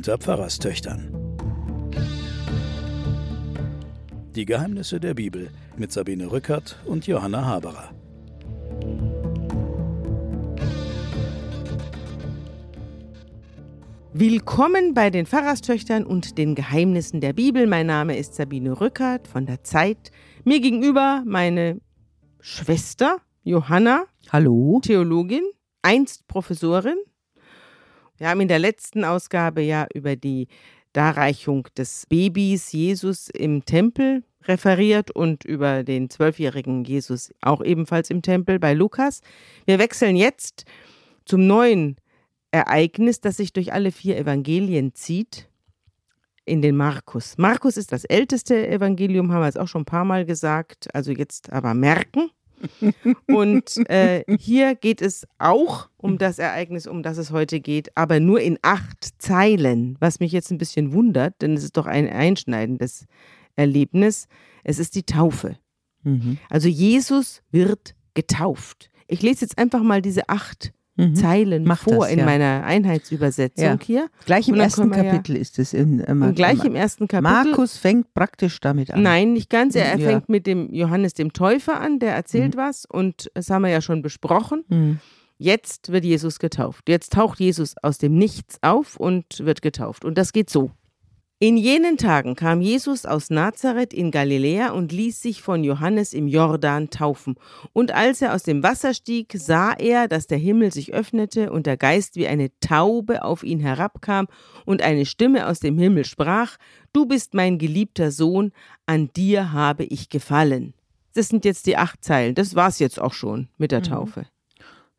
unter Pfarrerstöchtern. Die Geheimnisse der Bibel mit Sabine Rückert und Johanna Haberer. Willkommen bei den Pfarrerstöchtern und den Geheimnissen der Bibel. Mein Name ist Sabine Rückert von der Zeit. Mir gegenüber meine Schwester Johanna. Hallo. Theologin, einst Professorin. Wir haben in der letzten Ausgabe ja über die Darreichung des Babys Jesus im Tempel referiert und über den zwölfjährigen Jesus auch ebenfalls im Tempel bei Lukas. Wir wechseln jetzt zum neuen Ereignis, das sich durch alle vier Evangelien zieht, in den Markus. Markus ist das älteste Evangelium, haben wir jetzt auch schon ein paar Mal gesagt, also jetzt aber merken. Und äh, hier geht es auch um das Ereignis, um das es heute geht, aber nur in acht Zeilen, was mich jetzt ein bisschen wundert, denn es ist doch ein einschneidendes Erlebnis. Es ist die Taufe. Mhm. Also Jesus wird getauft. Ich lese jetzt einfach mal diese acht mhm. Zeilen Mach vor das, in meiner Einheitsübersetzung ja. hier. Gleich im ersten Kapitel ja, ist es in äh, Markus. Gleich im ersten Kapitel. Markus fängt praktisch damit an. Nein, nicht ganz. Er, ja. fängt mit dem Johannes dem Täufer an, der erzählt mhm. was und das haben wir ja schon besprochen. Mhm. Jetzt wird Jesus getauft. Jetzt taucht Jesus aus dem Nichts auf und wird getauft. Und das geht so. In jenen Tagen kam Jesus aus Nazareth in Galiläa und ließ sich von Johannes im Jordan taufen. Und als er aus dem Wasser stieg, sah er, dass der Himmel sich öffnete und der Geist wie eine Taube auf ihn herabkam und eine Stimme aus dem Himmel sprach, Du bist mein geliebter Sohn, an dir habe ich gefallen. Das sind jetzt die acht Zeilen. Das war's jetzt auch schon mit der mhm.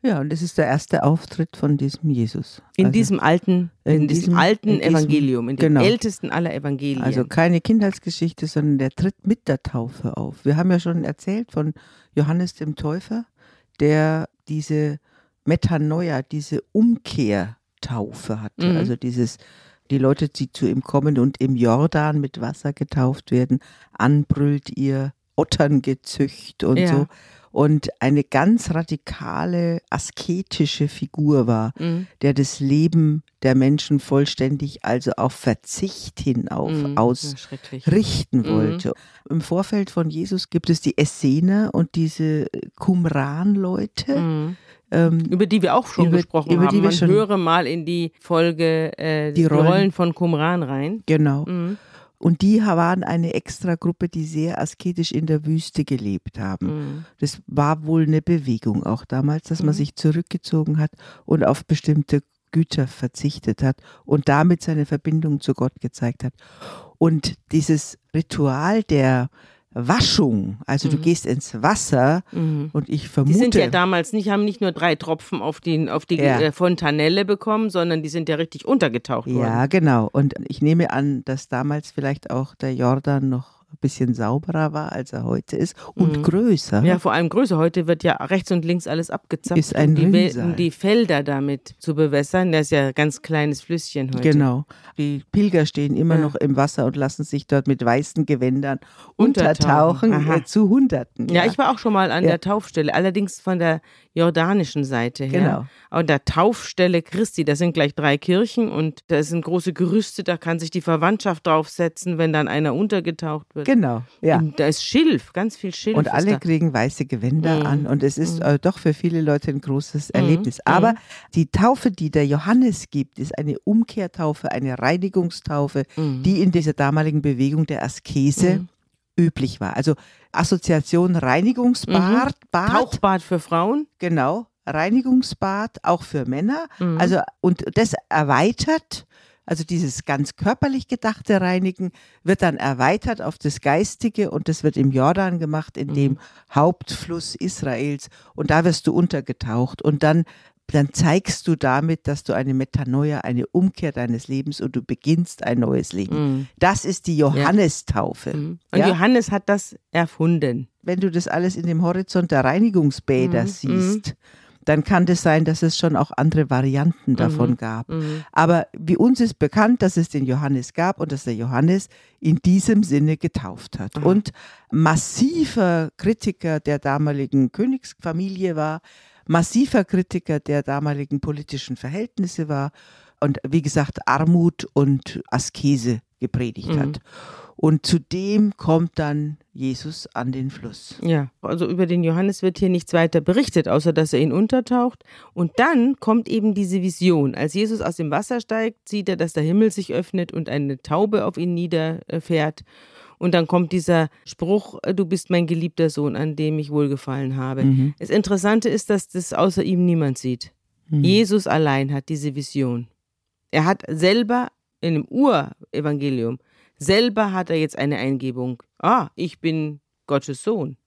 Ja, und das ist der erste Auftritt von diesem Jesus. In also diesem alten, in, in diesem, diesem, alten in diesem, Evangelium, in dem genau. ältesten aller Evangelien. Also keine Kindheitsgeschichte, sondern der tritt mit der Taufe auf. Wir haben ja schon erzählt von Johannes dem Täufer, der diese Metanoia, diese Umkehrtaufe hatte. Mhm. Also dieses, die Leute, die zu ihm kommen und im Jordan mit Wasser getauft werden, anbrüllt ihr Otterngezücht und ja. so und eine ganz radikale asketische Figur war, mhm. der das Leben der Menschen vollständig, also auf Verzicht hin auf mhm. ausrichten mhm. wollte. Mhm. Im Vorfeld von Jesus gibt es die Essener und diese Qumran-Leute. Mhm. Ähm, über die wir auch schon über, gesprochen über haben. Man höre mal in die Folge äh, die, Rollen. die, Rollen. von Qumran rein. Genau. Mhm. Und die waren eine extra Gruppe, die sehr asketisch in der Wüste gelebt haben. Mhm. Das war wohl eine Bewegung auch damals, dass mhm. man sich zurückgezogen hat und auf bestimmte Güter verzichtet hat und damit seine Verbindung zu Gott gezeigt hat. Und dieses Ritual der Waschung, also mhm. du gehst ins Wasser mhm. und ich vermute. Die sind ja damals nicht, haben nicht nur drei Tropfen auf, den, auf die ja. Äh, Fontanelle bekommen, sondern die sind ja richtig untergetaucht worden. Ja, genau. Und ich nehme an, dass damals vielleicht auch der Jordan noch ein bisschen sauberer war, als er heute ist und mhm. größer. Ja, vor allem größer. Heute wird ja rechts und links alles abgezapft, ist ein um, die, um die Felder damit zu bewässern. Das ist ja ein ganz kleines Flüsschen heute. Genau. Die Pilger stehen immer ja. noch im Wasser und lassen sich dort mit weißen Gewändern untertauchen, untertauchen. Äh, zu Hunderten. Ja. ja. ich war auch schon mal an ja. der Taufstelle, allerdings von der jordanischen Seite her. Genau. An der Taufstelle Christi, da sind gleich drei Kirchen und da sind große Gerüste, da kann sich die Verwandtschaft draufsetzen, wenn dann einer untergetaucht wird. Genau, ja. Und da ist Schilf, ganz viel Schilf. Und alle kriegen weiße Gewänder mhm. an und es ist mhm. äh, doch für viele Leute ein großes mhm. Erlebnis. Mhm. Aber die Taufe, die der Johannes gibt, ist eine Umkehrtaufe, eine Reinigungstaufe, mhm. die in dieser damaligen Bewegung der Askese mhm. Üblich war. Also Assoziation Reinigungsbad, Bad, Tauchbad für Frauen. Genau, Reinigungsbad auch für Männer. Also und das erweitert also dieses ganz körperlich gedachte Reinigen wird dann erweitert auf das Geistige und das wird im Jordan gemacht, in dem mhm. Hauptfluss Israels. Und da wirst du untergetaucht und dann dann zeigst du damit, dass du eine Metanoia, eine Umkehr deines Lebens und du beginnst ein neues Leben. Mhm. Das ist die Johannestaufe. Mhm. Und ja? Johannes hat das erfunden. Wenn du das alles in dem Horizont der Reinigungsbäder mhm. siehst, dann kann es das sein, dass es schon auch andere Varianten davon mhm. gab. Mhm. Aber wie uns ist bekannt, dass es den Johannes gab und dass der Johannes in diesem Sinne getauft hat. Und massiver Kritiker der damaligen Königsfamilie war, massiver Kritiker der damaligen politischen Verhältnisse war, und wie gesagt Armut und Askese gepredigt Mhm. hat. Und zudem kommt dann Jesus an den Fluss. Ja, also über den Johannes wird hier nichts weiter berichtet, außer dass er ihn untertaucht. Und dann kommt eben diese Vision. Als Jesus aus dem Wasser steigt, sieht er, dass der Himmel sich öffnet und eine Taube auf ihn niederfährt. Und dann kommt dieser Spruch, du bist mein geliebter Sohn, an dem ich wohlgefallen habe. Mhm. Das Interessante ist, dass das außer ihm niemand sieht. Mhm. Jesus allein hat diese Vision. Er hat selber in dem Urevangelium, selber hat er jetzt eine Eingebung. Ah, ich bin Gottes Sohn.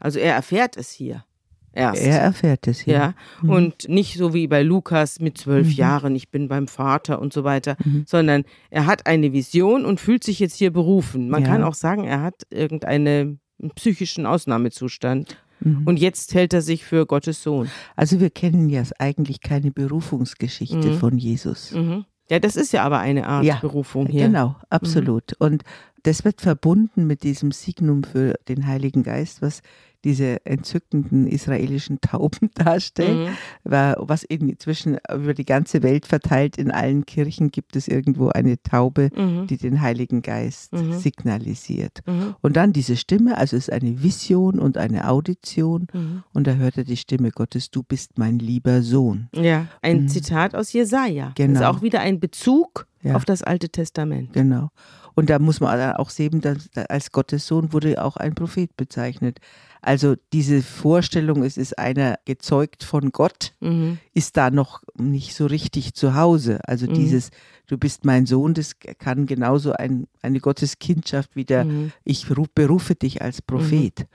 Also er erfährt es hier erst. Er erfährt es hier. ja, und nicht so wie bei Lukas mit zwölf Mhm. Jahren, ich bin beim Vater und so weiter, Mhm. sondern er hat eine Vision und fühlt sich jetzt hier berufen. Man Ja. kann auch sagen, er hat irgendeinen psychischen Ausnahmezustand Mhm. und jetzt hält er sich für Gottes Sohn. Also wir kennen ja eigentlich keine Berufungsgeschichte Mhm. von Jesus. Mhm. Ja, das ist ja aber eine Art Ja, Berufung hier. Genau, absolut. Und das wird verbunden mit diesem Signum für den Heiligen Geist, was diese entzückenden israelischen Tauben darstellen. Mhm. Wa- Was inzwischen über die ganze Welt verteilt, in allen Kirchen gibt es irgendwo eine Taube, Mhm. die den Heiligen Geist Mhm. signalisiert. Mhm. Und dann diese Stimme, also es ist eine Vision und eine Audition. Mhm. Und da hört er die Stimme Gottes, du bist mein lieber Sohn. Ja, ein Mhm. Zitat aus Jesaja. Das Genau. ist auch wieder ein Bezug Ja. auf das Alte Testament. Genau. Und da muss man auch sehen, dass als Gottes Sohn wurde auch ein Prophet bezeichnet. Also diese Vorstellung, es ist einer gezeugt von Gott, Mhm. ist da noch nicht so richtig zu Hause. Also Mhm. dieses, du bist mein Sohn, das kann genauso ein, eine Gotteskindschaft wie der, Mhm. ich ru- berufe dich als Prophet.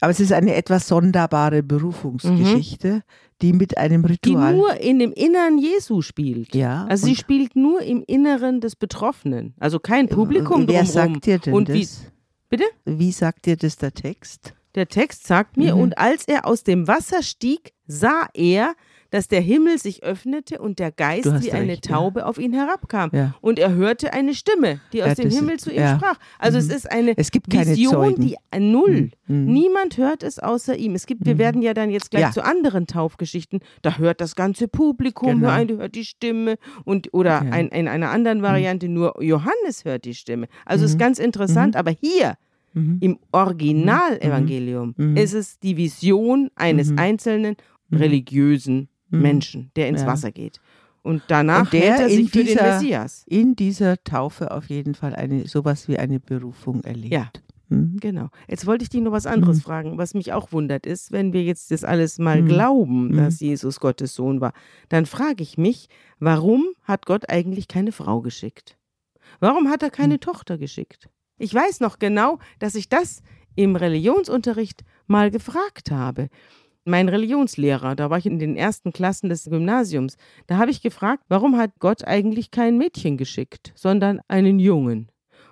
Aber es ist eine etwas sonderbare Berufungsgeschichte, die mit einem Die Ritual. nur in dem Innern Jesu spielt. ja, Also sie spielt nur im Inneren des Betroffenen. Also kein Publikum Wer drumherum. sagt dir denn Und das? wie- Bitte? Wie sagt dir das der Text? Der Text sagt mir, Mhm. und als er aus dem Wasser stieg, sah er, dass der Himmel sich öffnete und der Geist wie eine recht, ja. Taube auf ihn herabkam. Ja. Und er hörte eine Stimme, die aus Ja, dem Himmel zu ihm ja. sprach. Also es Mhm. ist eine Es Vision, die null. Mhm. Niemand hört es außer ihm. Es gibt, wir Mhm. werden ja dann jetzt gleich Ja. zu anderen Taufgeschichten. Da hört das ganze Publikum, Genau. nur eine hört die Stimme und oder Ja. ein, in einer anderen Variante nur Johannes hört die Stimme. Also ist Mhm. ganz interessant. Aber hier Mhm. im Originalevangelium Mhm. ist es die Vision eines Mhm. einzelnen Mhm. religiösen Mhm. Menschen, der ins Ja. Wasser geht. Und danach Und der er in sich für den dieser- Messias. In dieser Taufe auf jeden Fall eine sowas wie eine Berufung erlebt. Ja. Mhm. Genau. Jetzt wollte ich dich noch was anderes Mhm. fragen, was mich auch wundert ist, wenn wir jetzt das alles mal Mhm. glauben, Mhm. dass Jesus Gottes Sohn war, dann frage ich mich, warum hat Gott eigentlich keine Frau geschickt? Warum hat er keine Mhm. Tochter geschickt? Ich weiß noch genau, dass ich das im Religionsunterricht mal gefragt habe. Mein Religionslehrer, da war ich in den ersten Klassen des Gymnasiums, da habe ich gefragt, warum hat Gott eigentlich kein Mädchen geschickt, sondern einen Jungen?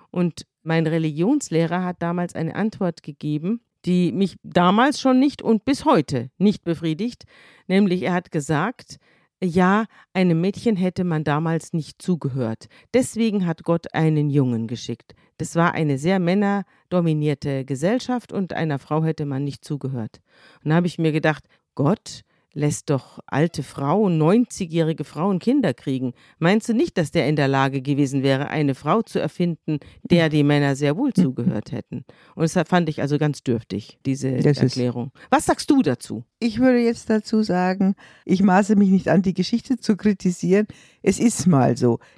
Und mein Religionslehrer hat damals eine Antwort gegeben, die mich damals schon nicht und bis heute nicht befriedigt. Nämlich er hat gesagt, ja, einem Mädchen hätte man damals nicht zugehört. Deswegen hat Gott einen Jungen geschickt. Das war eine sehr männerdominierte Gesellschaft und einer Frau hätte man nicht zugehört. Und da habe ich mir gedacht, Gott lässt doch alte Frauen, 90-jährige Frauen Kinder kriegen. Meinst du nicht, dass der in der Lage gewesen wäre, eine Frau zu erfinden, der die Männer sehr wohl zugehört hätten? Und das fand ich also ganz dürftig, diese Das Erklärung. Was sagst du dazu? Ich würde jetzt dazu sagen, ich maße mich nicht an, die Geschichte zu kritisieren. Es ist mal so.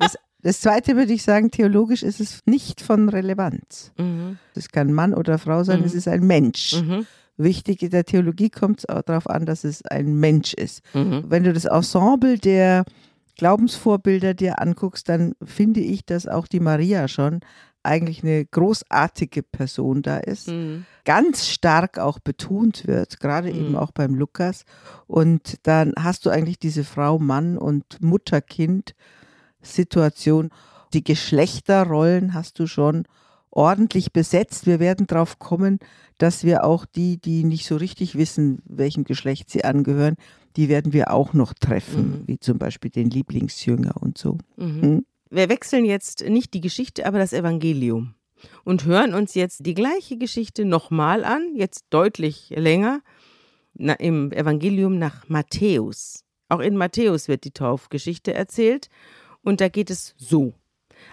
das, das Zweite würde ich sagen, theologisch ist es nicht von Relevanz. Mhm. Es kann Mann oder Frau sein, Mhm. es ist ein Mensch. Mhm. Wichtig in der Theologie kommt es auch darauf an, dass es ein Mensch ist. Mhm. Wenn du das Ensemble der Glaubensvorbilder dir anguckst, dann finde ich, dass auch die Maria schon eigentlich eine großartige Person da ist. Mhm. Ganz stark auch betont wird, gerade eben Mhm. auch beim Lukas. Und dann hast du eigentlich diese Frau, Mann und Mutter-Kind-Situation. Die Geschlechterrollen hast du schon ordentlich besetzt. Wir werden darauf kommen, dass wir auch die, die nicht so richtig wissen, welchem Geschlecht sie angehören, die werden wir auch noch treffen, Mhm. wie zum Beispiel den Lieblingsjünger und so. Mhm. Mhm. Wir wechseln jetzt nicht die Geschichte, aber das Evangelium und hören uns jetzt die gleiche Geschichte nochmal an, jetzt deutlich länger, na, im Evangelium nach Matthäus. Auch in Matthäus wird die Taufgeschichte erzählt und da geht es so.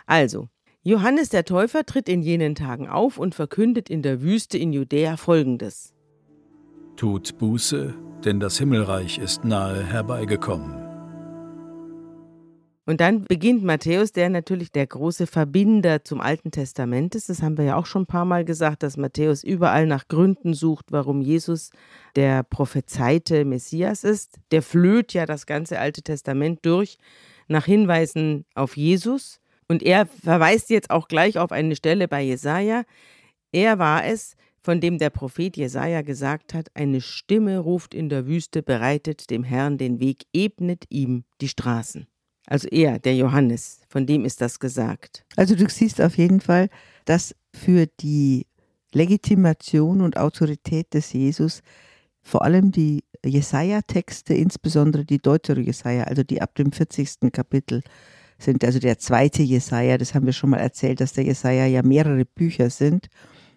Also, Johannes der Täufer tritt in jenen Tagen auf und verkündet in der Wüste in Judäa folgendes. Tut Buße, denn das Himmelreich ist nahe herbeigekommen. Und dann beginnt Matthäus, der natürlich der große Verbinder zum Alten Testament ist. Das haben wir ja auch schon ein paar Mal gesagt, dass Matthäus überall nach Gründen sucht, warum Jesus der prophezeite Messias ist. Der flöht ja das ganze Alte Testament durch nach Hinweisen auf Jesus. Und er verweist jetzt auch gleich auf eine Stelle bei Jesaja. Er war es, von dem der Prophet Jesaja gesagt hat: Eine Stimme ruft in der Wüste, bereitet dem Herrn den Weg, ebnet ihm die Straßen. Also er, der Johannes, von dem ist das gesagt. Also du siehst auf jeden Fall, dass für die Legitimation und Autorität des Jesus vor allem die Jesaja-Texte, insbesondere die Deutere Jesaja, also die ab dem 40. Kapitel sind, also der zweite Jesaja, das haben wir schon mal erzählt, dass der Jesaja ja mehrere Bücher sind.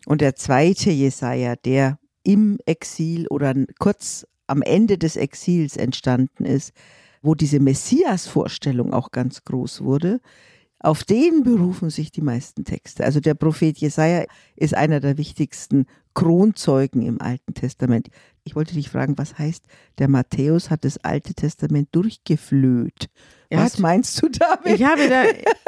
Und der zweite Jesaja, der im Exil oder kurz am Ende des Exils entstanden ist, wo diese Messias-Vorstellung auch ganz groß wurde, auf den berufen sich die meisten Texte. Also der Prophet Jesaja ist einer der wichtigsten Kronzeugen im Alten Testament. Ich wollte dich fragen, was heißt, der Matthäus hat das Alte Testament durchgeflöht. Er Was hat, meinst du damit? Ich habe da,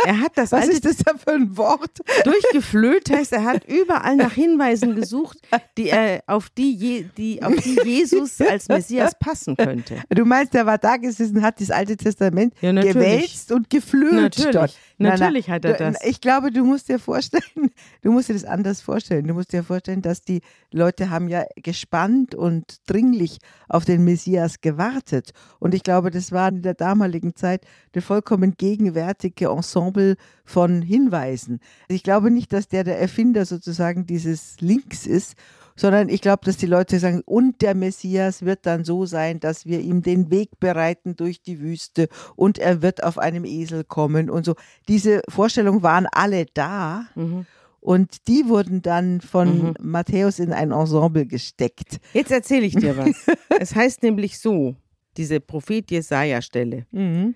er hat das Was ist das da für ein Wort? Durchgeflöht heißt, er hat überall nach Hinweisen gesucht, die er auf die, die, auf die Jesus als Messias passen könnte. Du meinst, er war da gesessen, hat das Alte Testament ja, gewälzt und geflöht natürlich. dort. Natürlich na, na, hat er das. Ich glaube, du musst dir vorstellen, du musst dir das anders vorstellen. Du musst dir vorstellen, dass die Leute haben ja gespannt und dringlich auf den Messias gewartet. Und ich glaube, das war in der damaligen Zeit der vollkommen gegenwärtige Ensemble von Hinweisen. Ich glaube nicht, dass der der Erfinder sozusagen dieses Links ist, sondern ich glaube, dass die Leute sagen, und der Messias wird dann so sein, dass wir ihm den Weg bereiten durch die Wüste und er wird auf einem Esel kommen und so. Diese Vorstellungen waren alle da. Mhm. Und die wurden dann von mhm. Matthäus in ein Ensemble gesteckt. Jetzt erzähle ich dir was. es heißt nämlich so, diese Prophet Jesaja-Stelle. Mhm.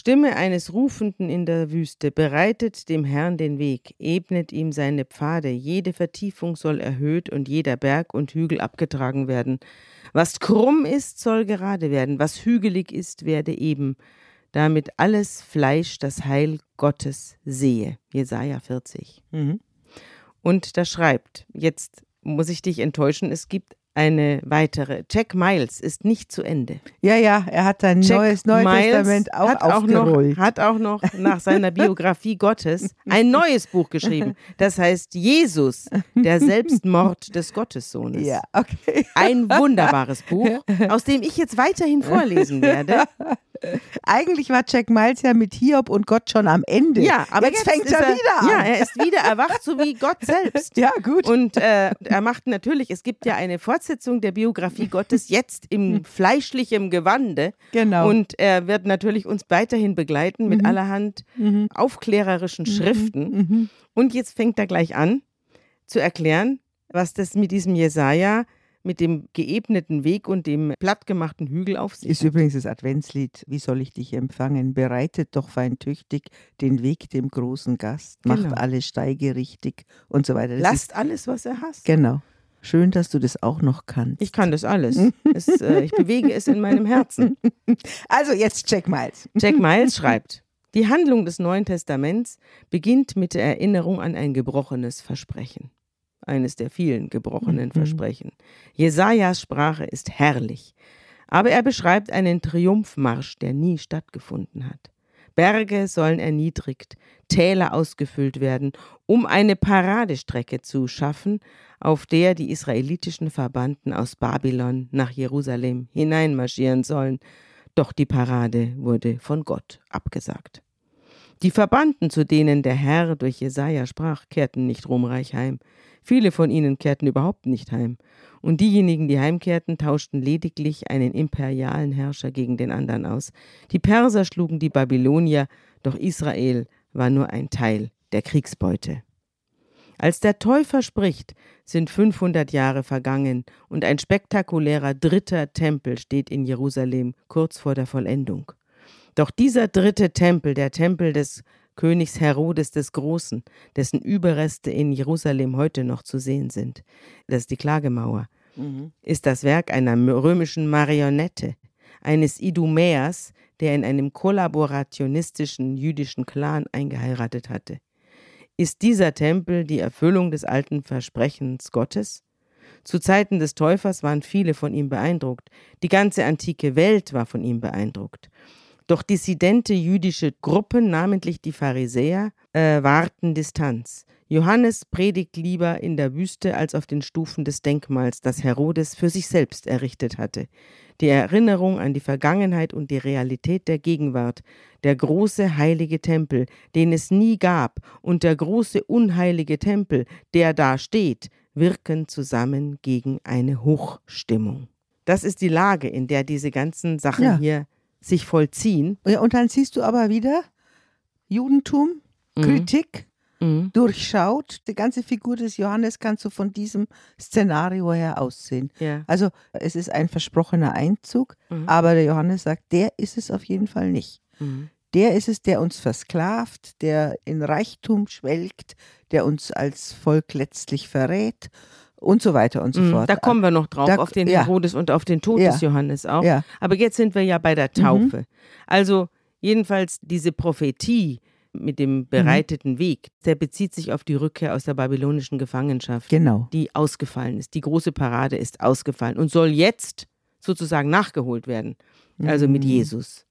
Stimme eines Rufenden in der Wüste, bereitet dem Herrn den Weg, ebnet ihm seine Pfade, jede Vertiefung soll erhöht und jeder Berg und Hügel abgetragen werden. Was krumm ist, soll gerade werden, was hügelig ist, werde eben, damit alles Fleisch das Heil Gottes sehe. Jesaja 40. Mhm. Und da schreibt, jetzt muss ich dich enttäuschen, es gibt eine weitere. Jack Miles ist nicht zu Ende. Ja, ja, er hat sein Jack neues Neues Testament auch hat aufgerollt. Auch noch, hat auch noch nach seiner Biografie Gottes ein neues Buch geschrieben. Das heißt Jesus, der Selbstmord des Gottessohnes. Ja, okay. Ein wunderbares Buch, aus dem ich jetzt weiterhin vorlesen werde. Eigentlich war Jack Miles ja mit Hiob und Gott schon am Ende. Ja, aber jetzt, jetzt fängt er, er, wieder an. Ja, er ist wieder erwacht, so wie Gott selbst. Ja, gut. Und äh, er macht natürlich, es gibt ja eine Fortsetzung der Biografie Gottes jetzt im fleischlichen Gewande. Genau. Und er wird natürlich uns weiterhin begleiten mit mhm. allerhand mhm. aufklärerischen mhm. Schriften. Mhm. Und jetzt fängt er gleich an zu erklären, was das mit diesem Jesaja mit dem geebneten Weg und dem plattgemachten Hügel auf sich. Ist übrigens das Adventslied, wie soll ich dich empfangen? Bereitet doch fein tüchtig den Weg dem großen Gast, macht genau. alle Steige richtig und so weiter. Das Lasst alles, was er hasst. Genau. Schön, dass du das auch noch kannst. Ich kann das alles. es, äh, ich bewege es in meinem Herzen. Also jetzt Jack Miles. Jack Miles schreibt, die Handlung des Neuen Testaments beginnt mit der Erinnerung an ein gebrochenes Versprechen eines der vielen gebrochenen mhm. Versprechen. Jesajas Sprache ist herrlich, aber er beschreibt einen Triumphmarsch, der nie stattgefunden hat. Berge sollen erniedrigt, Täler ausgefüllt werden, um eine Paradestrecke zu schaffen, auf der die israelitischen Verbannten aus Babylon nach Jerusalem hineinmarschieren sollen. Doch die Parade wurde von Gott abgesagt. Die Verbannten, zu denen der Herr durch Jesaja sprach, kehrten nicht ruhmreich heim. Viele von ihnen kehrten überhaupt nicht heim. Und diejenigen, die heimkehrten, tauschten lediglich einen imperialen Herrscher gegen den anderen aus. Die Perser schlugen die Babylonier, doch Israel war nur ein Teil der Kriegsbeute. Als der Täufer spricht, sind 500 Jahre vergangen und ein spektakulärer dritter Tempel steht in Jerusalem kurz vor der Vollendung. Doch dieser dritte Tempel, der Tempel des Königs Herodes des Großen, dessen Überreste in Jerusalem heute noch zu sehen sind, das ist die Klagemauer, mhm. ist das Werk einer römischen Marionette, eines Idumäers, der in einem kollaborationistischen jüdischen Clan eingeheiratet hatte. Ist dieser Tempel die Erfüllung des alten Versprechens Gottes? Zu Zeiten des Täufers waren viele von ihm beeindruckt. Die ganze antike Welt war von ihm beeindruckt. Doch dissidente jüdische Gruppen, namentlich die Pharisäer, äh, wahrten Distanz. Johannes predigt lieber in der Wüste als auf den Stufen des Denkmals, das Herodes für sich selbst errichtet hatte. Die Erinnerung an die Vergangenheit und die Realität der Gegenwart, der große heilige Tempel, den es nie gab, und der große unheilige Tempel, der da steht, wirken zusammen gegen eine Hochstimmung. Das ist die Lage, in der diese ganzen Sachen ja. hier sich vollziehen. Ja, und dann siehst du aber wieder Judentum, mhm. Kritik, mhm. durchschaut. Die ganze Figur des Johannes kannst du von diesem Szenario her aussehen. Ja. Also es ist ein versprochener Einzug, mhm. aber der Johannes sagt, der ist es auf jeden Fall nicht. Mhm. Der ist es, der uns versklavt, der in Reichtum schwelgt, der uns als Volk letztlich verrät und so weiter und so mhm, fort. Da kommen wir noch drauf, da, auf den ja. Herodes und auf den Tod ja. des Johannes auch. Ja. Aber jetzt sind wir ja bei der Taufe. Mhm. Also jedenfalls diese Prophetie mit dem mhm. bereiteten mhm. Weg, der bezieht sich auf die Rückkehr aus der babylonischen Gefangenschaft, genau. die ausgefallen ist. Die große Parade ist ausgefallen und soll jetzt sozusagen nachgeholt werden, also mit mhm. Jesus.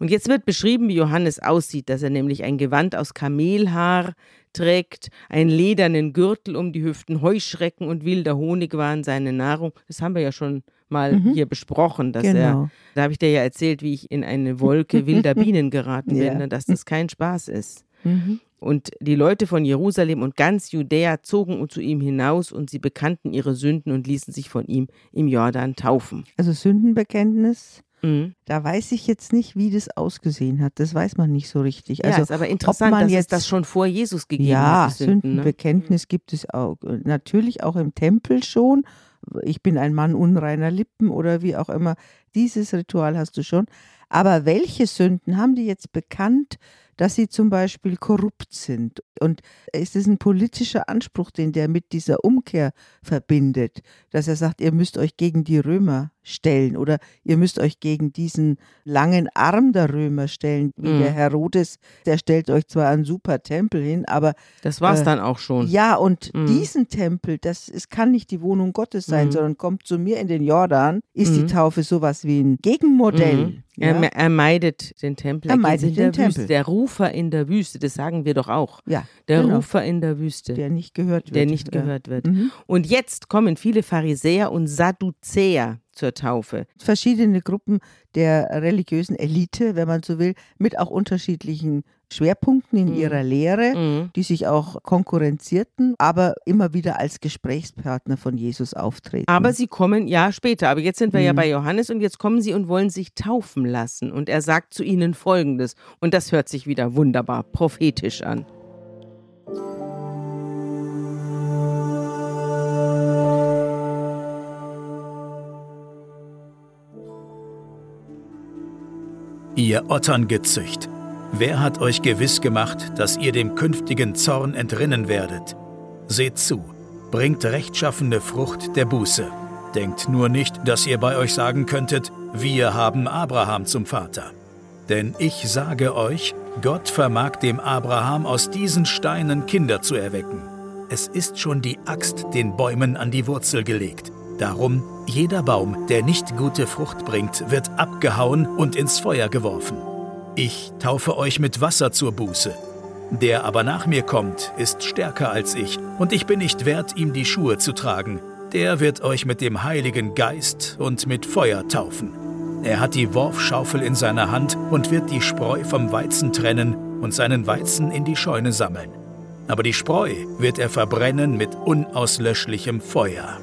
Und jetzt wird beschrieben, wie Johannes aussieht, dass er nämlich ein Gewand aus Kamelhaar trägt, einen ledernen Gürtel um die Hüften, Heuschrecken und wilder Honig waren seine Nahrung. Das haben wir ja schon mal mhm. hier besprochen, dass genau. er, da habe ich dir ja erzählt, wie ich in eine Wolke wilder Bienen geraten bin, ja. Ne, dass das kein Spaß ist. Mhm. Und die Leute von Jerusalem und ganz Judäa zogen zu ihm hinaus und sie bekannten ihre Sünden und ließen sich von ihm im Jordan taufen. Also Sündenbekenntnis Mhm. Da weiß ich jetzt nicht, wie das ausgesehen hat. Das weiß man nicht so richtig. Also, ja, ist aber interessant, dass jetzt, es das schon vor Jesus gegeben ja, hat. Ja, ne? Sündenbekenntnis ne? gibt es auch. Natürlich auch im Tempel schon. Ich bin ein Mann unreiner Lippen oder wie auch immer. Dieses Ritual hast du schon. Aber welche Sünden haben die jetzt bekannt, dass sie zum Beispiel korrupt sind. Und ist es ein politischer Anspruch, den der mit dieser Umkehr verbindet, dass er sagt, ihr müsst euch gegen die Römer stellen oder ihr müsst euch gegen diesen langen Arm der Römer stellen, wie mhm. der Herodes, der stellt euch zwar einen super Tempel hin, aber das war es äh, dann auch schon. Ja, und mhm. diesen Tempel, das es kann nicht die Wohnung Gottes sein, mhm. sondern kommt zu mir in den Jordan, ist die mhm. Taufe sowas wie ein Gegenmodell. Mhm. Ja? Er, er, meidet den Tempel. Er, meidet den Tempel. Der Rufer in der Wüste, das sagen wir doch auch. Ja, der genau. Rufer in der Wüste. Der nicht gehört wird. Der nicht ja. gehört wird. Mhm. Und jetzt kommen viele Pharisäer und Sadduzäer zur Taufe. Verschiedene Gruppen der religiösen Elite, wenn man so will, mit auch unterschiedlichen Schwerpunkten in mhm. ihrer Lehre, mhm. die sich auch konkurrenzierten, aber immer wieder als Gesprächspartner von Jesus auftreten. Aber sie kommen ja später. Aber jetzt sind wir mhm. ja bei Johannes und jetzt kommen sie und wollen sich taufen lassen. Und er sagt zu ihnen Folgendes. Und das hört sich wieder wunderbar prophetisch an. Ihr Otterngezücht, wer hat euch gewiss gemacht, dass ihr dem künftigen Zorn entrinnen werdet? Seht zu, bringt rechtschaffene Frucht der Buße. Denkt nur nicht, dass ihr bei euch sagen könntet, wir haben Abraham zum Vater. Denn ich sage euch, Gott vermag dem Abraham aus diesen Steinen Kinder zu erwecken. Es ist schon die Axt den Bäumen an die Wurzel gelegt. Darum, jeder Baum, der nicht gute Frucht bringt, wird abgehauen und ins Feuer geworfen. Ich taufe euch mit Wasser zur Buße. Der aber nach mir kommt, ist stärker als ich, und ich bin nicht wert, ihm die Schuhe zu tragen. Der wird euch mit dem Heiligen Geist und mit Feuer taufen. Er hat die Worfschaufel in seiner Hand und wird die Spreu vom Weizen trennen und seinen Weizen in die Scheune sammeln. Aber die Spreu wird er verbrennen mit unauslöschlichem Feuer.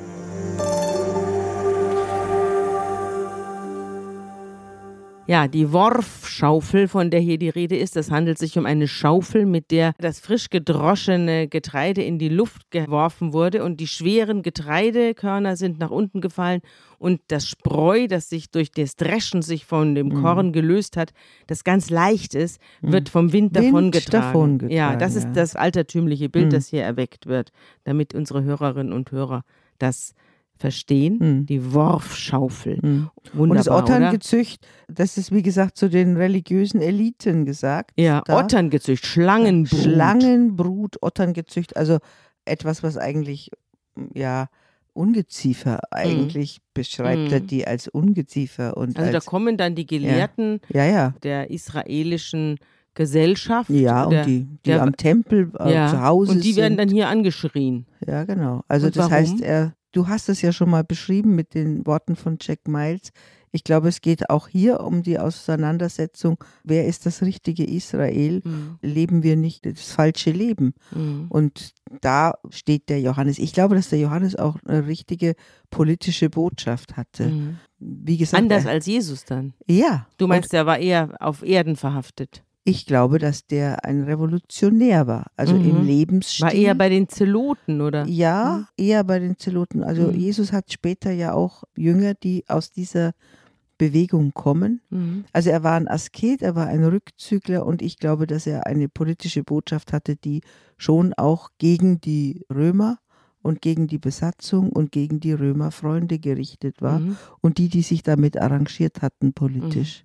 Ja, die Worfschaufel, von der hier die Rede ist, das handelt sich um eine Schaufel, mit der das frisch gedroschene Getreide in die Luft geworfen wurde und die schweren Getreidekörner sind nach unten gefallen und das Spreu, das sich durch das Dreschen sich von dem Mhm. Korn gelöst hat, das ganz leicht ist, wird vom Wind, Wind davongetragen. davongetragen, ja, das ist ja. das altertümliche Bild, Mhm. das hier erweckt wird, damit unsere Hörerinnen und Hörer das verstehen. Mhm. Die Worfschaufel. Mhm. Wunderbar, Und das oder? Otterngezücht, das ist wie gesagt zu den religiösen Eliten gesagt. Ja, da. Otterngezücht, Schlangenbrut. Schlangenbrut, Otterngezücht, also etwas, was eigentlich, ja, Ungeziefer eigentlich beschreibt er Mhm. die als Ungeziefer und Also da als, kommen dann die Gelehrten ja, ja, der israelischen Gesellschaft. ja, der, und die, die der- am Tempel äh, ja, zu Hause Und die werden sind. dann hier angeschrien. Ja, genau. Also Und das warum? heißt, er, du hast es ja schon mal beschrieben mit den Worten von Jack Miles. Ich glaube, es geht auch hier um die Auseinandersetzung, wer ist das richtige Israel? Mhm. Leben wir nicht das falsche Leben? Mhm. Und da steht der Johannes. Ich glaube, dass der Johannes auch eine richtige politische Botschaft hatte. Mhm. Wie gesagt, Anders er, als Jesus dann. ja. Du meinst, der war eher auf Erden verhaftet. Ich glaube, dass der ein Revolutionär war, also Mhm. im Lebensstil. War eher bei den Zeloten, oder? Ja, eher bei den Zeloten. Also Mhm. Jesus hat später ja auch Jünger, die aus dieser Bewegung kommen. Mhm. Also er war ein Asket, er war ein Rückzügler und ich glaube, dass er eine politische Botschaft hatte, die schon auch gegen die Römer und gegen die Besatzung und gegen die Römerfreunde gerichtet war Mhm. und die, die sich damit arrangiert hatten politisch.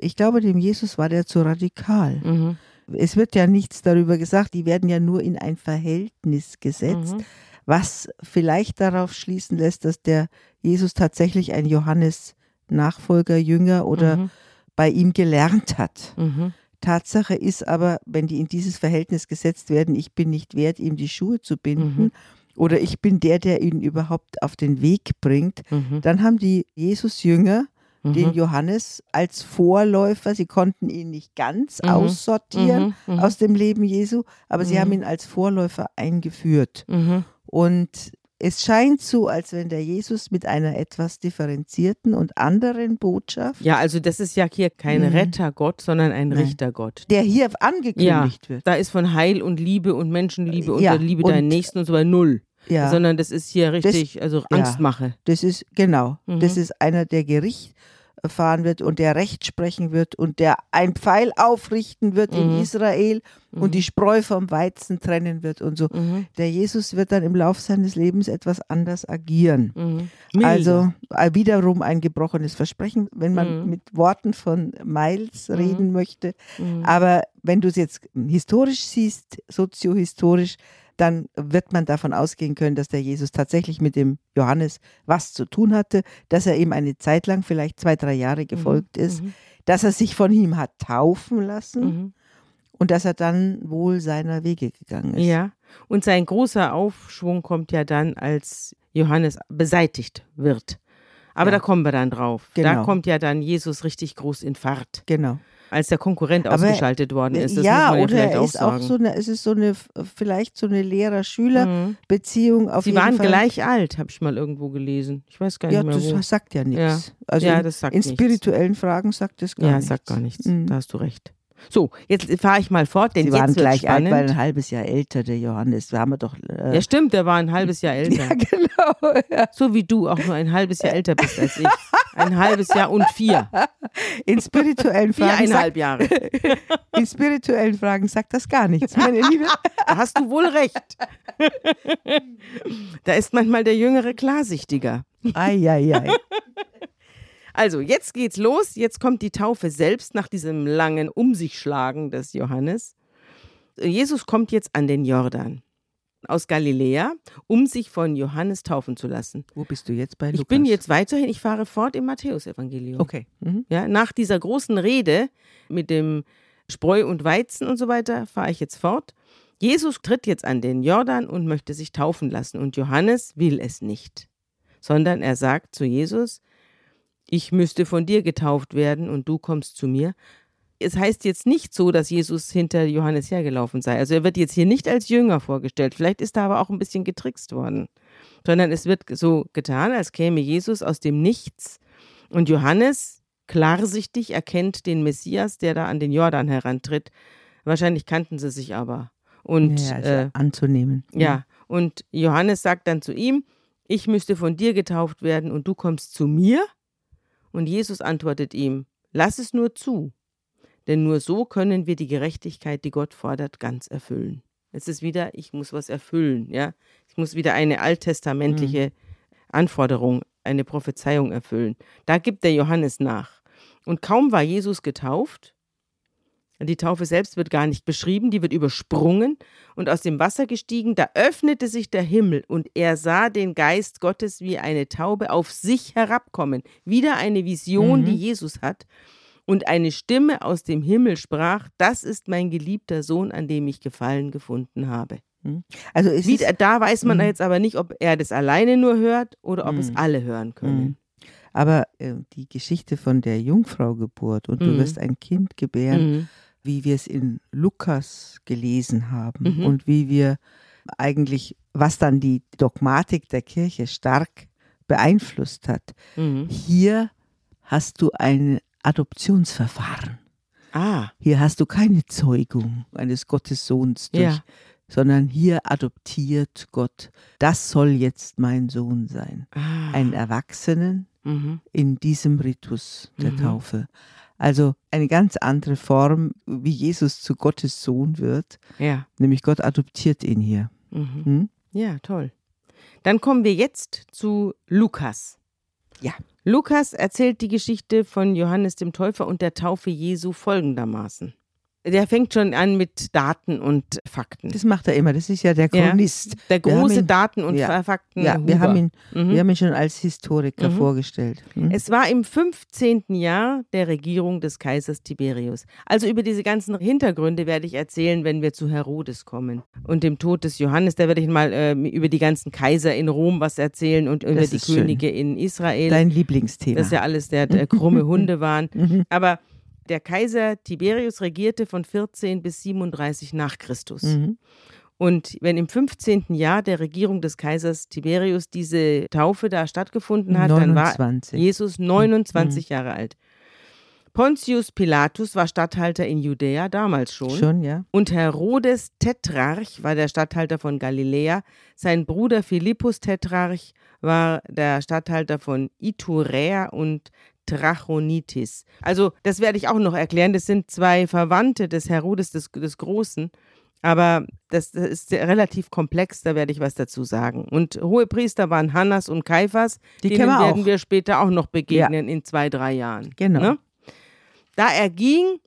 Ich glaube, dem Jesus war der zu radikal. Mhm. Es wird ja nichts darüber gesagt, die werden ja nur in ein Verhältnis gesetzt, Mhm. was vielleicht darauf schließen lässt, dass der Jesus tatsächlich ein Johannes Nachfolger, Jünger oder Mhm. bei ihm gelernt hat. Mhm. Tatsache ist aber, wenn die in dieses Verhältnis gesetzt werden, ich bin nicht wert, ihm die Schuhe zu binden Mhm. oder ich bin der, der ihn überhaupt auf den Weg bringt, Mhm. dann haben die Jesus-Jünger den Mhm. Johannes als Vorläufer, sie konnten ihn nicht ganz Mhm. aussortieren Mhm. Mhm. aus dem Leben Jesu, aber sie Mhm. haben ihn als Vorläufer eingeführt. Mhm. Und es scheint so, als wenn der Jesus mit einer etwas differenzierten und anderen Botschaft, Ja, also das ist ja hier kein Mhm. Rettergott, sondern ein Nein. Richtergott. der hier angekündigt wird. Da ist von Heil und Liebe und Menschenliebe und Ja, der Liebe und- deinen Nächsten und so weiter null. Ja, Sondern das ist hier richtig, also ja. Angstmache. das ist genau, Mhm. das ist einer, der Gericht fahren wird und der Recht sprechen wird und der ein Pfeil aufrichten wird in Mhm. Israel Mhm. und die Spreu vom Weizen trennen wird und so. Mhm. Der Jesus wird dann im Lauf seines Lebens etwas anders agieren. Mhm. Also äh, wiederum ein gebrochenes Versprechen, wenn man Mhm. mit Worten von Miles Mhm. reden möchte. Mhm. Aber wenn du es jetzt historisch siehst, soziohistorisch, dann wird man davon ausgehen können, dass der Jesus tatsächlich mit dem Johannes was zu tun hatte, dass er ihm eine Zeit lang, vielleicht zwei, drei Jahre gefolgt ist, Mhm. dass er sich von ihm hat taufen lassen Mhm. und dass er dann wohl seiner Wege gegangen ist. Ja, und sein großer Aufschwung kommt ja dann, als Johannes beseitigt wird. Aber Ja. da kommen wir dann drauf. Da Genau. kommt ja dann Jesus richtig groß in Fahrt, Genau. Als der Konkurrent Aber- ausgeschaltet worden ist. Das ja, ja oder er auch ist auch sagen. so eine, es ist so eine, vielleicht so eine Mhm. Lehrer-Schüler-Beziehung auf Sie waren Fall. gleich alt, habe ich mal irgendwo gelesen. Ich weiß gar Ja, nicht mehr wo. das sagt ja nichts. Ja. Also Ja, in, das sagt in nichts. spirituellen Fragen sagt das gar ja, nichts. sagt gar nichts. Mhm. Da hast du recht. So, jetzt fahre ich mal fort, denn Sie jetzt waren wird's gleich alt, spannend. weil ein halbes Jahr älter, der Johannes. Da haben wir doch. Äh, ja, stimmt, der war ein halbes Jahr älter. ja, genau. Ja. So wie du auch nur ein halbes Jahr älter bist als ich. Ein halbes Jahr und vier. In spirituellen Fragen. Viereinhalb Jahre. In spirituellen Fragen sagt das gar nichts, meine Liebe. Da hast du wohl recht. Da ist manchmal der Jüngere klarsichtiger. Eieiei. Also, jetzt geht's los. Jetzt kommt die Taufe selbst nach diesem langen Um sich schlagen des Johannes. Jesus kommt jetzt an den Jordan aus Galiläa, um sich von Johannes taufen zu lassen. Wo bist du jetzt bei Lukas? Ich bin jetzt weiterhin, ich fahre fort im Matthäusevangelium. Okay. Mhm. Ja, nach dieser großen Rede mit dem Spreu und Weizen und so weiter fahre ich jetzt fort. Jesus tritt jetzt an den Jordan und möchte sich taufen lassen und Johannes will es nicht, sondern er sagt zu Jesus, ich müsste von dir getauft werden und du kommst zu mir. Es heißt jetzt nicht so, dass Jesus hinter Johannes hergelaufen sei. Also er wird jetzt hier nicht als Jünger vorgestellt. Vielleicht ist er aber auch ein bisschen getrickst worden. Sondern es wird so getan, als käme Jesus aus dem Nichts und Johannes klarsichtig, erkennt den Messias, der da an den Jordan herantritt. Wahrscheinlich kannten sie sich aber. Und ja, also äh, anzunehmen. ja, und Johannes sagt dann zu ihm, ich müsste von dir getauft werden und du kommst zu mir? Und Jesus antwortet ihm, lass es nur zu, denn nur so können wir die Gerechtigkeit, die Gott fordert, ganz erfüllen. Es ist wieder, ich muss was erfüllen, ja. Ich muss wieder eine alttestamentliche Anforderung, eine Prophezeiung erfüllen. Da gibt der Johannes nach. Und kaum war Jesus getauft, die Taufe selbst wird gar nicht beschrieben, die wird übersprungen und aus dem Wasser gestiegen, da öffnete sich der Himmel und er sah den Geist Gottes wie eine Taube auf sich herabkommen. Wieder eine Vision, Mhm. die Jesus hat. Und eine Stimme aus dem Himmel sprach, das ist mein geliebter Sohn, an dem ich Gefallen gefunden habe. Also es Wie, da weiß man Mhm. jetzt aber nicht, ob er das alleine nur hört oder ob es Mhm. alle hören können. Mhm. aber äh, die Geschichte von der Jungfraugeburt und du Mhm. wirst ein Kind gebären, Mhm. Wie wir es in Lukas gelesen haben Mhm. und wie wir eigentlich, was dann die Dogmatik der Kirche stark beeinflusst hat. Mhm. Hier hast du ein Adoptionsverfahren. Ah, Hier hast du keine Zeugung eines Gottessohns durch, Ja. sondern hier adoptiert Gott. Das soll jetzt mein Sohn sein. ah. Einen Erwachsenen Mhm. in diesem Ritus der Mhm. Taufe. Also eine ganz andere Form, wie Jesus zu Gottes Sohn wird, Ja. nämlich Gott adoptiert ihn hier. Mhm. Hm? Ja, toll. Dann kommen wir jetzt zu Lukas. Ja. Lukas erzählt die Geschichte von Johannes dem Täufer und der Taufe Jesu folgendermaßen. Der fängt schon an mit Daten und Fakten. Das macht er immer. Das ist ja der Ja. Chronist. Der wir haben große ihn- Daten- und ja. Fakten. Ja, wir Huber. haben, ihn, Mhm. wir haben ihn schon als Historiker Mhm. vorgestellt. Hm? Es war im 15. Jahr der Regierung des Kaisers Tiberius. Also über diese ganzen Hintergründe werde ich erzählen, wenn wir zu Herodes kommen. Und dem Tod des Johannes, da werde ich mal äh, über die ganzen Kaiser in Rom was erzählen und über Das die ist schön. Könige in Israel. Dein Lieblingsthema. das ja alles der, der krumme Hunde waren. Mhm. Aber der Kaiser Tiberius regierte von 14 bis 37 nach Christus. Mhm. Und wenn im 15. Jahr der Regierung des Kaisers Tiberius diese Taufe da stattgefunden hat, dann war 29. Jesus 29 Jahre alt. Pontius Pilatus war Statthalter in Judäa damals schon. Schon, ja. Und Herodes Tetrarch war der Statthalter von Galiläa. Sein Bruder Philippus Tetrarch war der Statthalter von Iturea und Trachonitis. Also, das werde ich auch noch erklären. Das sind zwei Verwandte des Herodes des, des Großen. Aber das, das ist relativ komplex, da werde ich was dazu sagen. Und Hohepriester waren Hannas und Kaiphas. Die denen wir werden auch. wir später auch noch begegnen in zwei, drei Jahren. Genau. Ne? Da erging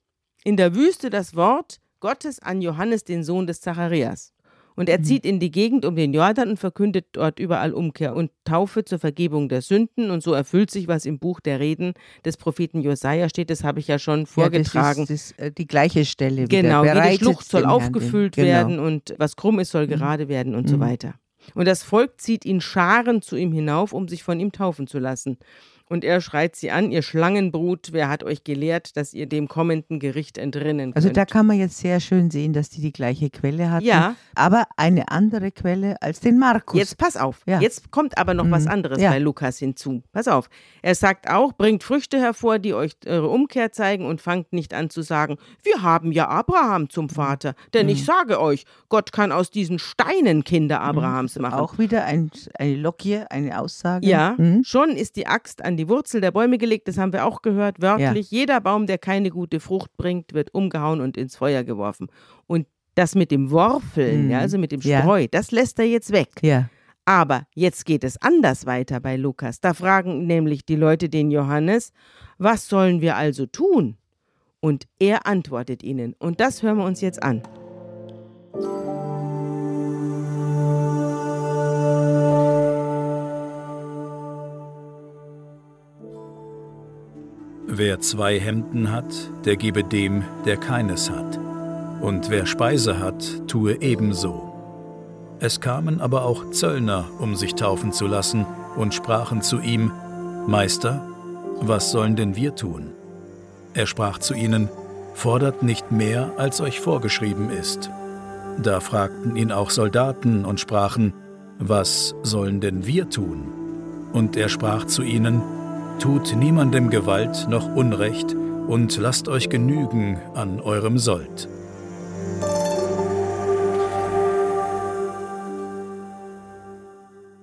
in der Wüste das Wort Gottes an Johannes, den Sohn des Zacharias. Und Mhm. er zieht in die Gegend um den Jordan und verkündet dort überall Umkehr und Taufe zur Vergebung der Sünden. Und so erfüllt sich, was im Buch der Reden des Propheten Josaja steht. Das habe ich ja schon vorgetragen. Ja, das ist, das, äh, die gleiche Stelle. wieder. Genau, jede Schlucht soll aufgefüllt genau. werden und was krumm ist, soll gerade werden und so Mhm. weiter. Und das Volk zieht ihn Scharen zu ihm hinauf, um sich von ihm taufen zu lassen. Und er schreit sie an, ihr Schlangenbrut, wer hat euch gelehrt, dass ihr dem kommenden Gericht entrinnen könnt? Also da kann man jetzt sehr schön sehen, dass die die gleiche Quelle hatten, Ja. aber eine andere Quelle als den Markus. Jetzt pass auf. Ja. Jetzt kommt aber noch was Mhm. anderes Ja. bei Lukas hinzu. Pass auf. Er sagt auch, bringt Früchte hervor, die euch eure Umkehr zeigen und fangt nicht an zu sagen, wir haben ja Abraham zum Vater. Denn Mhm. ich sage euch, Gott kann aus diesen Steinen Kinder Abrahams machen. Auch wieder ein, eine Logie, eine Aussage. Ja, Mhm. schon ist die Axt an die Wurzel der Bäume gelegt, das haben wir auch gehört, wörtlich. Jeder Baum, der keine gute Frucht bringt, wird umgehauen und ins Feuer geworfen. Und das mit dem Worfeln, Mhm. ja, also mit dem Ja. Streu, das lässt er jetzt weg. Ja. Aber jetzt geht es anders weiter bei Lukas. Da fragen nämlich die Leute den Johannes, was sollen wir also tun? Und er antwortet ihnen. Und das hören wir uns jetzt an. Wer zwei Hemden hat, der gebe dem, der keines hat. Und wer Speise hat, tue ebenso. Es kamen aber auch Zöllner, um sich taufen zu lassen, und sprachen zu ihm, Meister, was sollen denn wir tun? Er sprach zu ihnen, Fordert nicht mehr, als euch vorgeschrieben ist. Da fragten ihn auch Soldaten und sprachen, Was sollen denn wir tun? Und er sprach zu ihnen, Tut niemandem Gewalt noch Unrecht und lasst euch genügen an eurem Sold.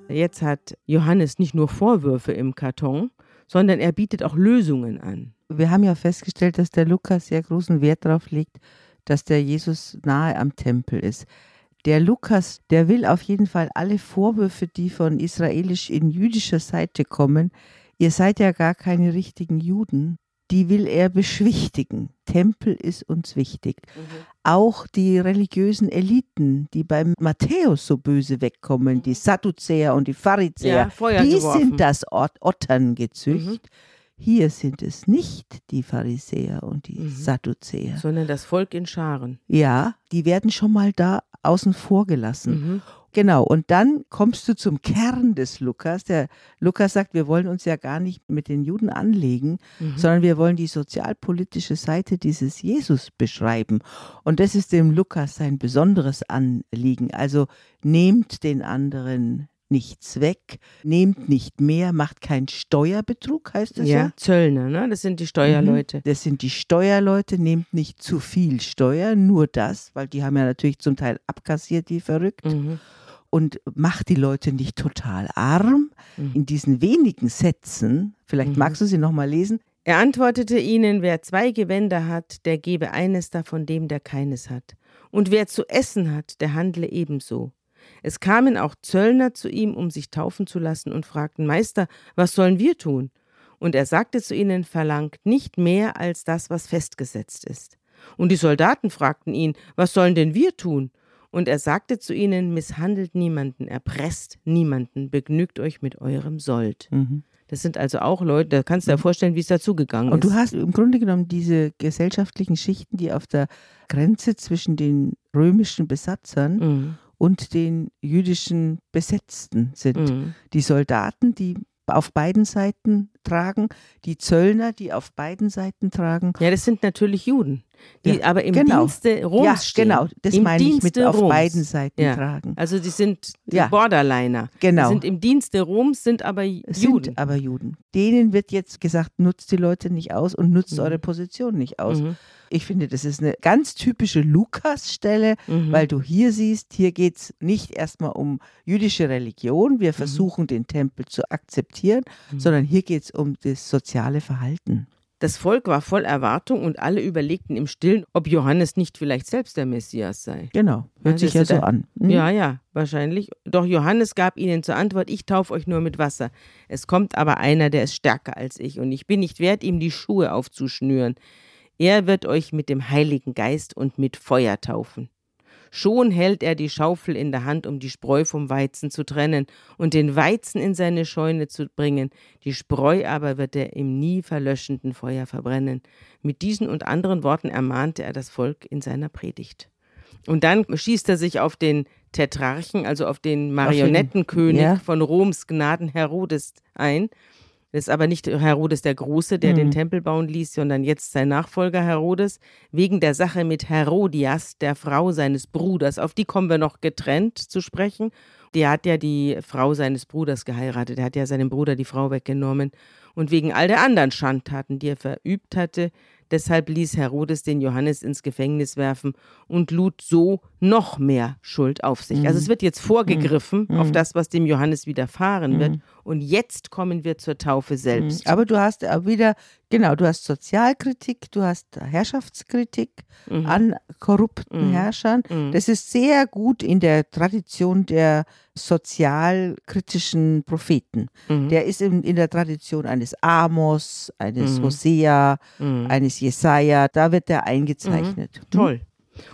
Jetzt hat Johannes nicht nur Vorwürfe im Karton, sondern er bietet auch Lösungen an. Wir haben ja festgestellt, dass der Lukas sehr großen Wert darauf legt, dass der Jesus nahe am Tempel ist. Der Lukas, der will auf jeden Fall alle Vorwürfe, die von israelisch in jüdischer Seite kommen, ihr seid ja gar keine richtigen Juden, die will er beschwichtigen. Tempel ist uns wichtig. Mhm. Auch die religiösen Eliten, die beim Matthäus so böse wegkommen, die mhm. Sadduzäer und die Pharisäer, ja, die geworfen. sind das Ot Otterngezücht. Mhm. Hier sind es nicht die Pharisäer und die mhm. Sadduzäer. Sondern das Volk in Scharen. Ja, die werden schon mal da außen vor gelassen. Mhm. Genau, und dann kommst du zum Kern des Lukas. Der Lukas sagt, wir wollen uns ja gar nicht mit den Juden anlegen, mhm. sondern wir wollen die sozialpolitische Seite dieses Jesus beschreiben. Und das ist dem Lukas sein besonderes Anliegen. Also nehmt den anderen nichts weg, nehmt nicht mehr, macht keinen Steuerbetrug, heißt das ja? Ja, Zöllner, ne? das sind die Steuerleute. Mhm. Das sind die Steuerleute, nehmt nicht zu viel Steuer, nur das, weil die haben ja natürlich zum Teil abkassiert, wie verrückt. Mhm. Und macht die Leute nicht total arm. Mhm. In diesen wenigen Sätzen, vielleicht mhm. magst du sie nochmal lesen. Er antwortete ihnen, wer zwei Gewänder hat, der gebe eines davon dem, der keines hat. Und wer zu essen hat, der handle ebenso. Es kamen auch Zöllner zu ihm, um sich taufen zu lassen, und fragten, Meister, was sollen wir tun? Und er sagte zu ihnen, verlangt nicht mehr als das, was festgesetzt ist. Und die Soldaten fragten ihn, was sollen denn wir tun? Und er sagte zu ihnen, misshandelt niemanden, erpresst niemanden, begnügt euch mit eurem Sold. Mhm. Das sind also auch Leute, da kannst du dir mhm. vorstellen, wie es dazugegangen ist. Und du hast im Grunde genommen diese gesellschaftlichen Schichten, die auf der Grenze zwischen den römischen Besatzern mhm und den jüdischen Besetzten sind. Mhm. Die Soldaten, die auf beiden Seiten tragen, die Zöllner, die auf beiden Seiten tragen. Ja, das sind natürlich Juden, die ja, aber im genau. Dienste Roms ja, stehen. genau, das Im meine Dienste ich mit Roms. auf beiden Seiten ja. tragen. Also die sind die ja. Borderliner. Genau. Die sind im Dienste Roms, sind aber Juden. Sind aber Juden. Denen wird jetzt gesagt, nutzt die Leute nicht aus und nutzt mhm. eure Position nicht aus. Mhm. Ich finde, das ist eine ganz typische Lukas-Stelle, mhm. weil du hier siehst, hier geht es nicht erstmal um jüdische Religion, wir mhm. versuchen mhm. den Tempel zu akzeptieren, mhm. sondern hier geht es um das soziale Verhalten. Das Volk war voll Erwartung und alle überlegten im Stillen, ob Johannes nicht vielleicht selbst der Messias sei. Genau, hört ja, sich ja so an. Mhm. Ja, ja, wahrscheinlich. Doch Johannes gab ihnen zur Antwort, ich taufe euch nur mit Wasser. Es kommt aber einer, der ist stärker als ich und ich bin nicht wert, ihm die Schuhe aufzuschnüren. Er wird euch mit dem Heiligen Geist und mit Feuer taufen. Schon hält er die Schaufel in der Hand, um die Spreu vom Weizen zu trennen und den Weizen in seine Scheune zu bringen, die Spreu aber wird er im nie verlöschenden Feuer verbrennen. Mit diesen und anderen Worten ermahnte er das Volk in seiner Predigt. Und dann schießt er sich auf den Tetrarchen, also auf den Marionettenkönig ja. von Roms Gnaden Herodes ein das ist aber nicht Herodes der Große, der mhm. den Tempel bauen ließ, sondern jetzt sein Nachfolger Herodes, wegen der Sache mit Herodias, der Frau seines Bruders. Auf die kommen wir noch getrennt zu sprechen. Der hat ja die Frau seines Bruders geheiratet. Er hat ja seinem Bruder die Frau weggenommen. Und wegen all der anderen Schandtaten, die er verübt hatte, Deshalb ließ Herodes den Johannes ins Gefängnis werfen und lud so noch mehr Schuld auf sich. Also es mhm. wird jetzt vorgegriffen mhm. auf das, was dem Johannes widerfahren mhm. wird. Und jetzt kommen wir zur Taufe selbst. Aber du hast wieder, genau, du hast Sozialkritik, du hast Herrschaftskritik mhm. an korrupten mhm. Herrschern. Mhm. Das ist sehr gut in der Tradition der sozialkritischen Propheten. Der ist in, in, der Tradition eines Amos, eines Hosea, eines Jesaja, da wird der eingezeichnet. Mhm. Toll.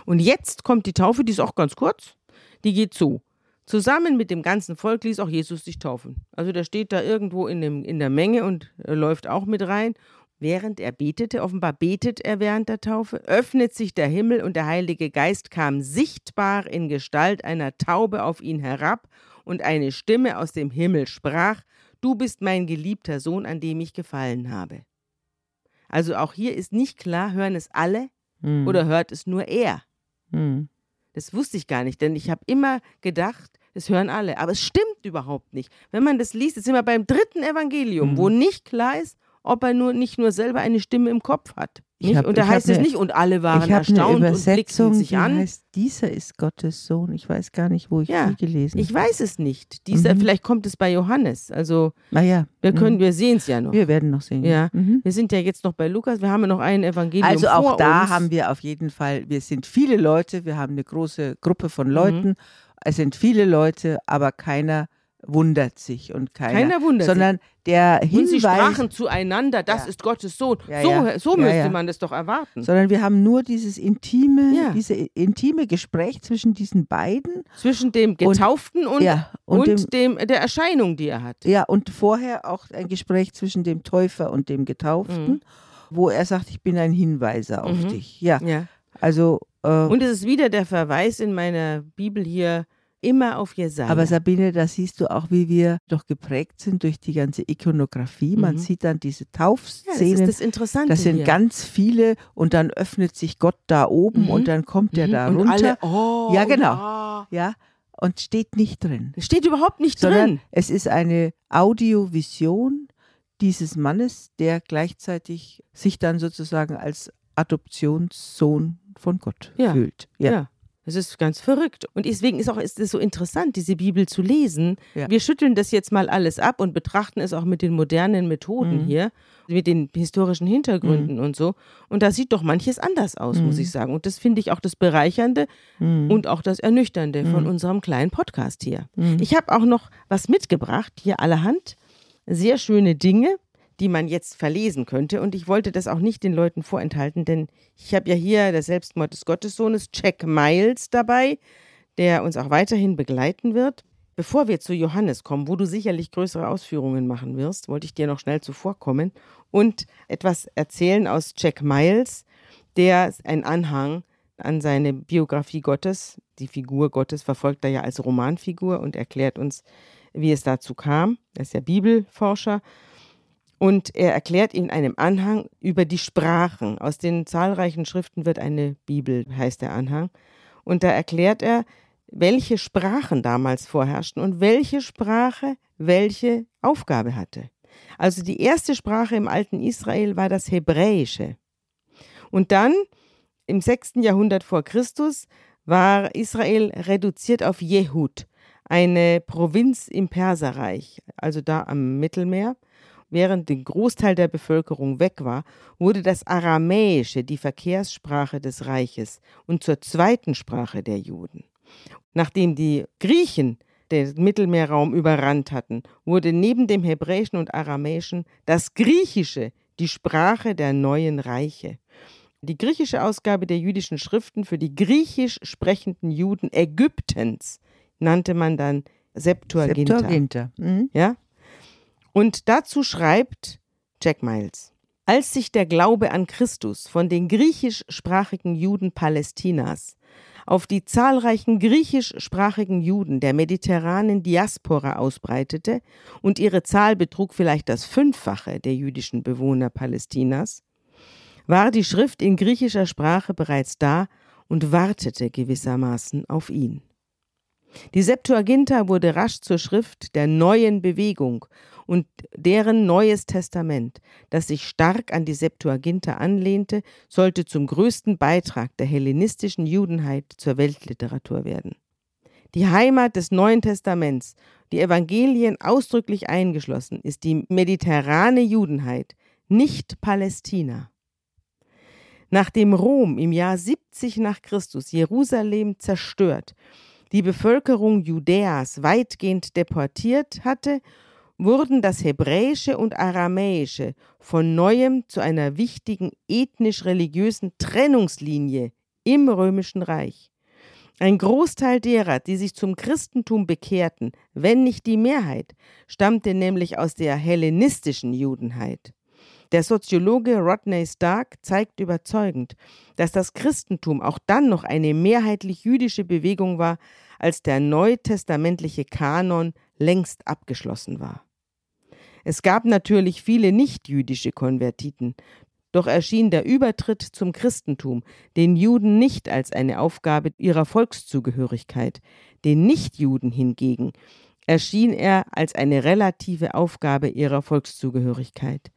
Und jetzt kommt die Taufe, die ist auch ganz kurz. Die geht so. Zusammen mit dem ganzen Volk ließ auch Jesus sich taufen. Also der steht da irgendwo in, dem, in der Menge und äh, läuft auch mit rein. Während er betete, offenbar betet er während der Taufe, öffnet sich der Himmel und der Heilige Geist kam sichtbar in Gestalt einer Taube auf ihn herab und eine Stimme aus dem Himmel sprach, Du bist mein geliebter Sohn, an dem ich gefallen habe. Also auch hier ist nicht klar, hören es alle hm. oder hört es nur er. Hm. Das wusste ich gar nicht, denn ich habe immer gedacht, Das hören alle. Aber es stimmt überhaupt nicht. Wenn man das liest, jetzt sind wir beim dritten Evangelium, Mhm. wo nicht klar ist, ob er nur nicht nur selber eine Stimme im Kopf hat. Hab- und da heißt es ne- nicht, und alle waren ich habe eine erstaunt und Übersetzung, blickten sich an. heißt, dieser ist Gottes Sohn. Ich weiß gar nicht, wo ich Ja, die gelesen Ich weiß es nicht. Dieser, Mhm. Vielleicht kommt es bei Johannes. Also Naja, wir können, wir sehen es ja noch. wir werden noch sehen. Ja. Mhm. Wir sind ja jetzt noch bei Lukas. Wir haben ja noch ein Evangelium Also auch da uns. haben wir auf jeden Fall, wir sind viele Leute, wir haben eine große Gruppe Mhm. von Leuten. Es sind viele Leute, aber keiner wundert sich und keiner, Keiner wundert sich. sondern der Und sie Hinweis, sprachen zueinander, das Ja. ist Gottes Sohn. Ja, so ja. so Ja, müsste man das doch erwarten. sondern wir haben nur dieses intime, diese intime Gespräch zwischen diesen beiden. Zwischen dem Getauften und, ja, und, und, dem, dem, der Erscheinung, die er hat. ja, und vorher auch ein Gespräch zwischen dem Täufer und dem Getauften, Mhm. wo er sagt, ich bin ein Hinweiser auf Mhm. dich. Ja, Ja. also äh, Und es ist wieder der Verweis in meiner Bibel hier immer auf Jesaja. Aber Sabine, da siehst du auch, wie wir doch geprägt sind durch die ganze Ikonografie. Man Mhm. sieht dann diese ja, das Taufszenen. ist das Interessante das sind hier. ganz viele und dann öffnet sich Gott da oben Mhm. und dann kommt er Mhm. da und runter. alle, oh, Ja, genau. Ja. Ja, und steht nicht drin. Steht überhaupt nicht drin. es ist eine Audiovision dieses Mannes, der gleichzeitig sich dann sozusagen als Adoptionssohn von Gott Ja. fühlt. Ja. Das ist ganz verrückt. Und deswegen ist auch ist es so interessant, diese Bibel zu lesen. Ja. Wir schütteln das jetzt mal alles ab und betrachten es auch mit den modernen Methoden Mhm. hier, mit den historischen Hintergründen und so. Und da sieht doch manches anders aus, muss Mhm. ich sagen. Und das finde ich auch das Bereichernde Mhm. und auch das Ernüchternde von Mhm. unserem kleinen Podcast hier. Mhm. Ich habe auch noch was mitgebracht, hier allerhand. Sehr schöne Dinge, die man jetzt verlesen könnte. Und ich wollte das auch nicht den Leuten vorenthalten, denn ich habe ja hier der Selbstmord des Gottessohnes, Jack Miles, dabei, der uns auch weiterhin begleiten wird. Bevor wir zu Johannes kommen, wo du sicherlich größere Ausführungen machen wirst, wollte ich dir noch schnell zuvorkommen und etwas erzählen aus Jack Miles, der ein Anhang an seine Biografie Gottes, die Figur Gottes verfolgt er ja als Romanfigur und erklärt uns, wie es dazu kam. Er ist ja Bibelforscher. Und er erklärt in einem Anhang über die Sprachen. Aus den zahlreichen Schriften wird eine Bibel, heißt der Anhang. Und da erklärt er, welche Sprachen damals vorherrschten und welche Sprache welche Aufgabe hatte. Also die erste Sprache im alten Israel war das Hebräische. Und dann im 6. Jahrhundert vor Christus war Israel reduziert auf Jehud, eine Provinz im Perserreich, also da am Mittelmeer. Während der Großteil der Bevölkerung weg war, wurde das Aramäische die Verkehrssprache des Reiches und zur zweiten Sprache der Juden. Nachdem die Griechen den Mittelmeerraum überrannt hatten, wurde neben dem Hebräischen und Aramäischen das Griechische die Sprache der neuen Reiche. Die griechische Ausgabe der jüdischen Schriften für die griechisch sprechenden Juden Ägyptens nannte man dann Septuaginta. Septuaginta. Mhm. Ja? Und dazu schreibt Jack Miles, als sich der Glaube an Christus von den griechischsprachigen Juden Palästinas auf die zahlreichen griechischsprachigen Juden der mediterranen Diaspora ausbreitete und ihre Zahl betrug vielleicht das Fünffache der jüdischen Bewohner Palästinas, war die Schrift in griechischer Sprache bereits da und wartete gewissermaßen auf ihn. Die Septuaginta wurde rasch zur Schrift der neuen Bewegung und deren Neues Testament, das sich stark an die Septuaginta anlehnte, sollte zum größten Beitrag der hellenistischen Judenheit zur Weltliteratur werden. Die Heimat des Neuen Testaments, die Evangelien ausdrücklich eingeschlossen, ist die mediterrane Judenheit, nicht Palästina. Nachdem Rom im Jahr 70 nach Christus Jerusalem zerstört, die Bevölkerung Judäas weitgehend deportiert hatte, wurden das Hebräische und Aramäische von neuem zu einer wichtigen ethnisch-religiösen Trennungslinie im Römischen Reich. Ein Großteil derer, die sich zum Christentum bekehrten, wenn nicht die Mehrheit, stammte nämlich aus der hellenistischen Judenheit. Der Soziologe Rodney Stark zeigt überzeugend, dass das Christentum auch dann noch eine mehrheitlich jüdische Bewegung war, als der neutestamentliche Kanon längst abgeschlossen war. Es gab natürlich viele nichtjüdische Konvertiten, Doch erschien der Übertritt zum Christentum den Juden nicht als eine Aufgabe ihrer Volkszugehörigkeit, den Nichtjuden hingegen erschien er als eine relative Aufgabe ihrer Volkszugehörigkeit.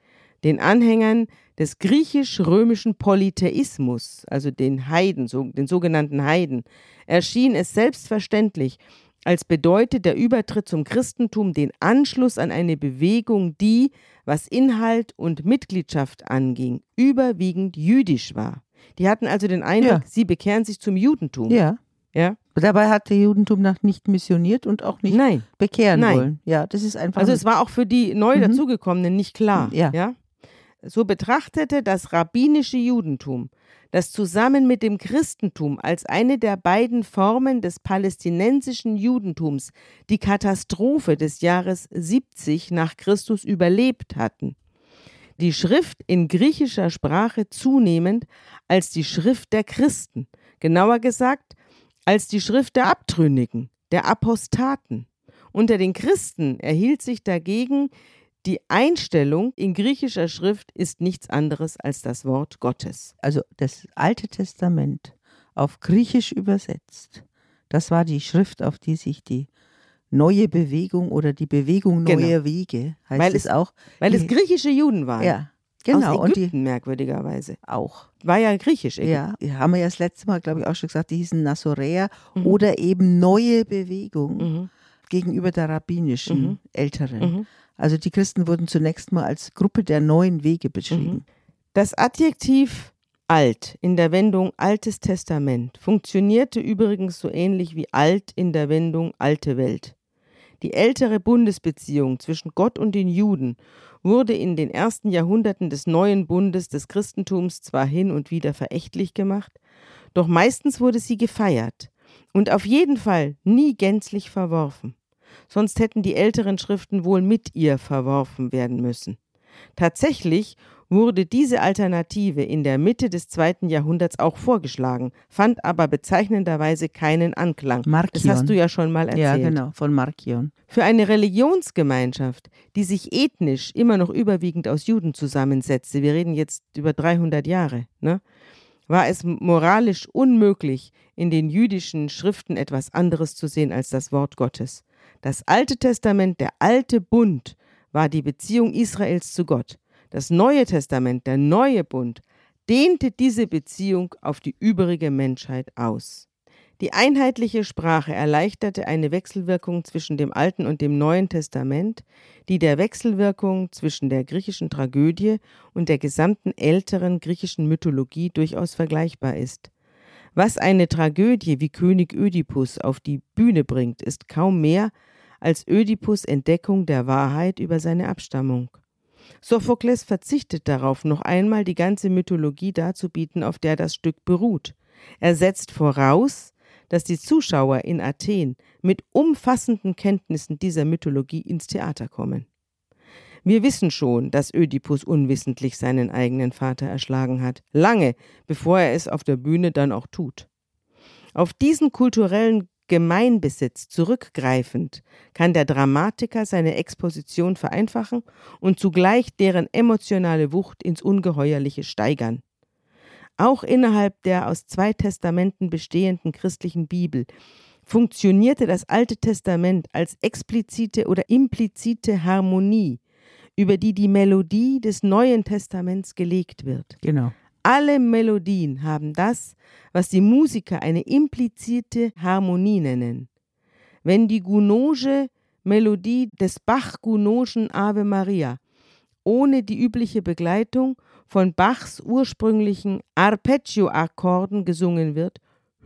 Den Anhängern des griechisch-römischen Polytheismus, also den Heiden, den sogenannten Heiden, erschien es selbstverständlich, als bedeute der Übertritt zum Christentum den Anschluss an eine Bewegung, die, was Inhalt und Mitgliedschaft anging, überwiegend jüdisch war. Die hatten also den Eindruck, ja. sie bekehren sich zum Judentum. Ja. Ja. Dabei hat der Judentum noch nicht missioniert und auch nicht Nein. bekehren Nein. wollen. Ja, das ist einfach. Also es war auch für die neu mhm. dazugekommenen nicht klar. Ja. ja. So betrachtete das rabbinische Judentum das zusammen mit dem Christentum als eine der beiden Formen des palästinensischen Judentums die Katastrophe des Jahres 70 nach Christus überlebt hatten. Die Schrift in griechischer Sprache zunehmend als die Schrift der Christen, genauer gesagt als die Schrift der Abtrünnigen, der Apostaten. Unter den Christen erhielt sich dagegen die Einstellung in griechischer Schrift ist nichts anderes als das Wort Gottes. Also das Alte Testament auf Griechisch übersetzt, das war die Schrift, auf die sich die neue Bewegung oder die Bewegung neuer genau. Wege heißt weil es, auch. Weil es griechische Juden waren. Ja. Genau, Aus Ägypten, und die, merkwürdigerweise. Auch. War ja griechisch. Ägypten. Ja, haben wir ja das letzte Mal, glaube ich, auch schon gesagt, die hießen Nazoräer mhm. oder eben neue Bewegung mhm. gegenüber der rabbinischen, mhm. älteren. Also die Christen wurden zunächst mal als Gruppe der neuen Wege beschrieben. Mhm. Das Adjektiv alt in der Wendung Altes Testament funktionierte übrigens so ähnlich wie alt in der Wendung Alte Welt. Die ältere Bundesbeziehung zwischen Gott und den Juden wurde in den ersten Jahrhunderten des neuen Bundes des Christentums zwar hin und wieder verächtlich gemacht, doch meistens wurde sie gefeiert und auf jeden Fall nie gänzlich verworfen sonst hätten die älteren Schriften wohl mit ihr verworfen werden müssen. Tatsächlich wurde diese Alternative in der Mitte des zweiten Jahrhunderts auch vorgeschlagen, fand aber bezeichnenderweise keinen Anklang. Markion. Das hast du ja schon mal erzählt. Ja, genau, von Markion. Für eine Religionsgemeinschaft, die sich ethnisch immer noch überwiegend aus Juden zusammensetzte, wir reden jetzt über 300 Jahre, ne, war es moralisch unmöglich, in den jüdischen Schriften etwas anderes zu sehen als das Wort Gottes. Das Alte Testament, der alte Bund, war die Beziehung Israels zu Gott. Das Neue Testament, der neue Bund, dehnte diese Beziehung auf die übrige Menschheit aus. Die einheitliche Sprache erleichterte eine Wechselwirkung zwischen dem Alten und dem Neuen Testament, die der Wechselwirkung zwischen der griechischen Tragödie und der gesamten älteren griechischen Mythologie durchaus vergleichbar ist. Was eine Tragödie wie König Ödipus auf die Bühne bringt, ist kaum mehr als Ödipus Entdeckung der Wahrheit über seine Abstammung. Sophokles verzichtet darauf, noch einmal die ganze Mythologie darzubieten, auf der das Stück beruht. Er setzt voraus, dass die Zuschauer in Athen mit umfassenden Kenntnissen dieser Mythologie ins Theater kommen. Wir wissen schon, dass Ödipus unwissentlich seinen eigenen Vater erschlagen hat, lange bevor er es auf der Bühne dann auch tut. Auf diesen kulturellen Gemeinbesitz zurückgreifend kann der Dramatiker seine Exposition vereinfachen und zugleich deren emotionale Wucht ins Ungeheuerliche steigern. Auch innerhalb der aus zwei Testamenten bestehenden christlichen Bibel funktionierte das Alte Testament als explizite oder implizite Harmonie, über die die Melodie des Neuen Testaments gelegt wird. Genau. Alle Melodien haben das, was die Musiker eine implizite Harmonie nennen. Wenn die Gounodge Melodie des Bach-Gounodschen Ave Maria ohne die übliche Begleitung von Bachs ursprünglichen Arpeggio-Akkorden gesungen wird,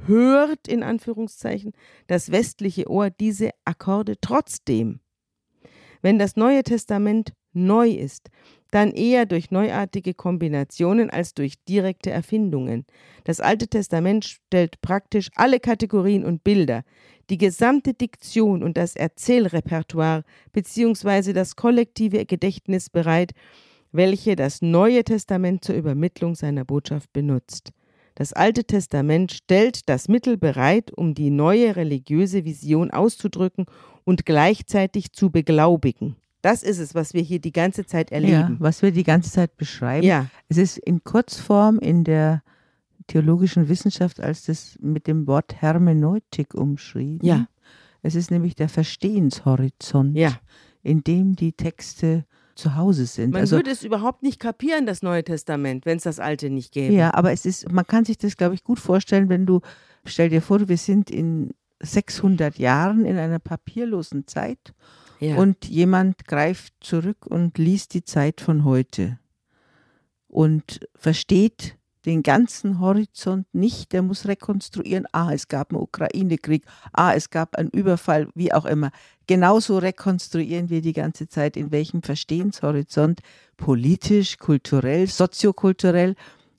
hört in Anführungszeichen das westliche Ohr diese Akkorde trotzdem. Wenn das Neue Testament neu ist, dann eher durch neuartige Kombinationen als durch direkte Erfindungen. Das Alte Testament stellt praktisch alle Kategorien und Bilder, die gesamte Diktion und das Erzählrepertoire bzw. das kollektive Gedächtnis bereit, welche das Neue Testament zur Übermittlung seiner Botschaft benutzt. Das Alte Testament stellt das Mittel bereit, um die neue religiöse Vision auszudrücken und gleichzeitig zu beglaubigen. Das ist es, was wir hier die ganze Zeit Ja, erleben. was wir die ganze Zeit beschreiben. Ja, Es ist in Kurzform in der theologischen Wissenschaft als das mit dem Wort Hermeneutik umschrieben. Ja. Es ist nämlich der Verstehenshorizont, ja. in dem die Texte zu Hause sind. Man also, würde es überhaupt nicht kapieren, das Neue Testament, wenn es das Alte nicht gäbe. ja, aber es ist, man kann sich das, glaube ich, gut vorstellen, wenn du, stell dir vor, wir sind in 600 Jahren in einer papierlosen Zeit ja. und jemand greift zurück und liest die Zeit von heute und versteht den ganzen Horizont nicht. Der muss rekonstruieren, ah, es gab einen Ukraine-Krieg, ah, es gab einen Überfall, wie auch immer. Genauso rekonstruieren wir die ganze Zeit, in welchem Verstehenshorizont politisch, kulturell, soziokulturell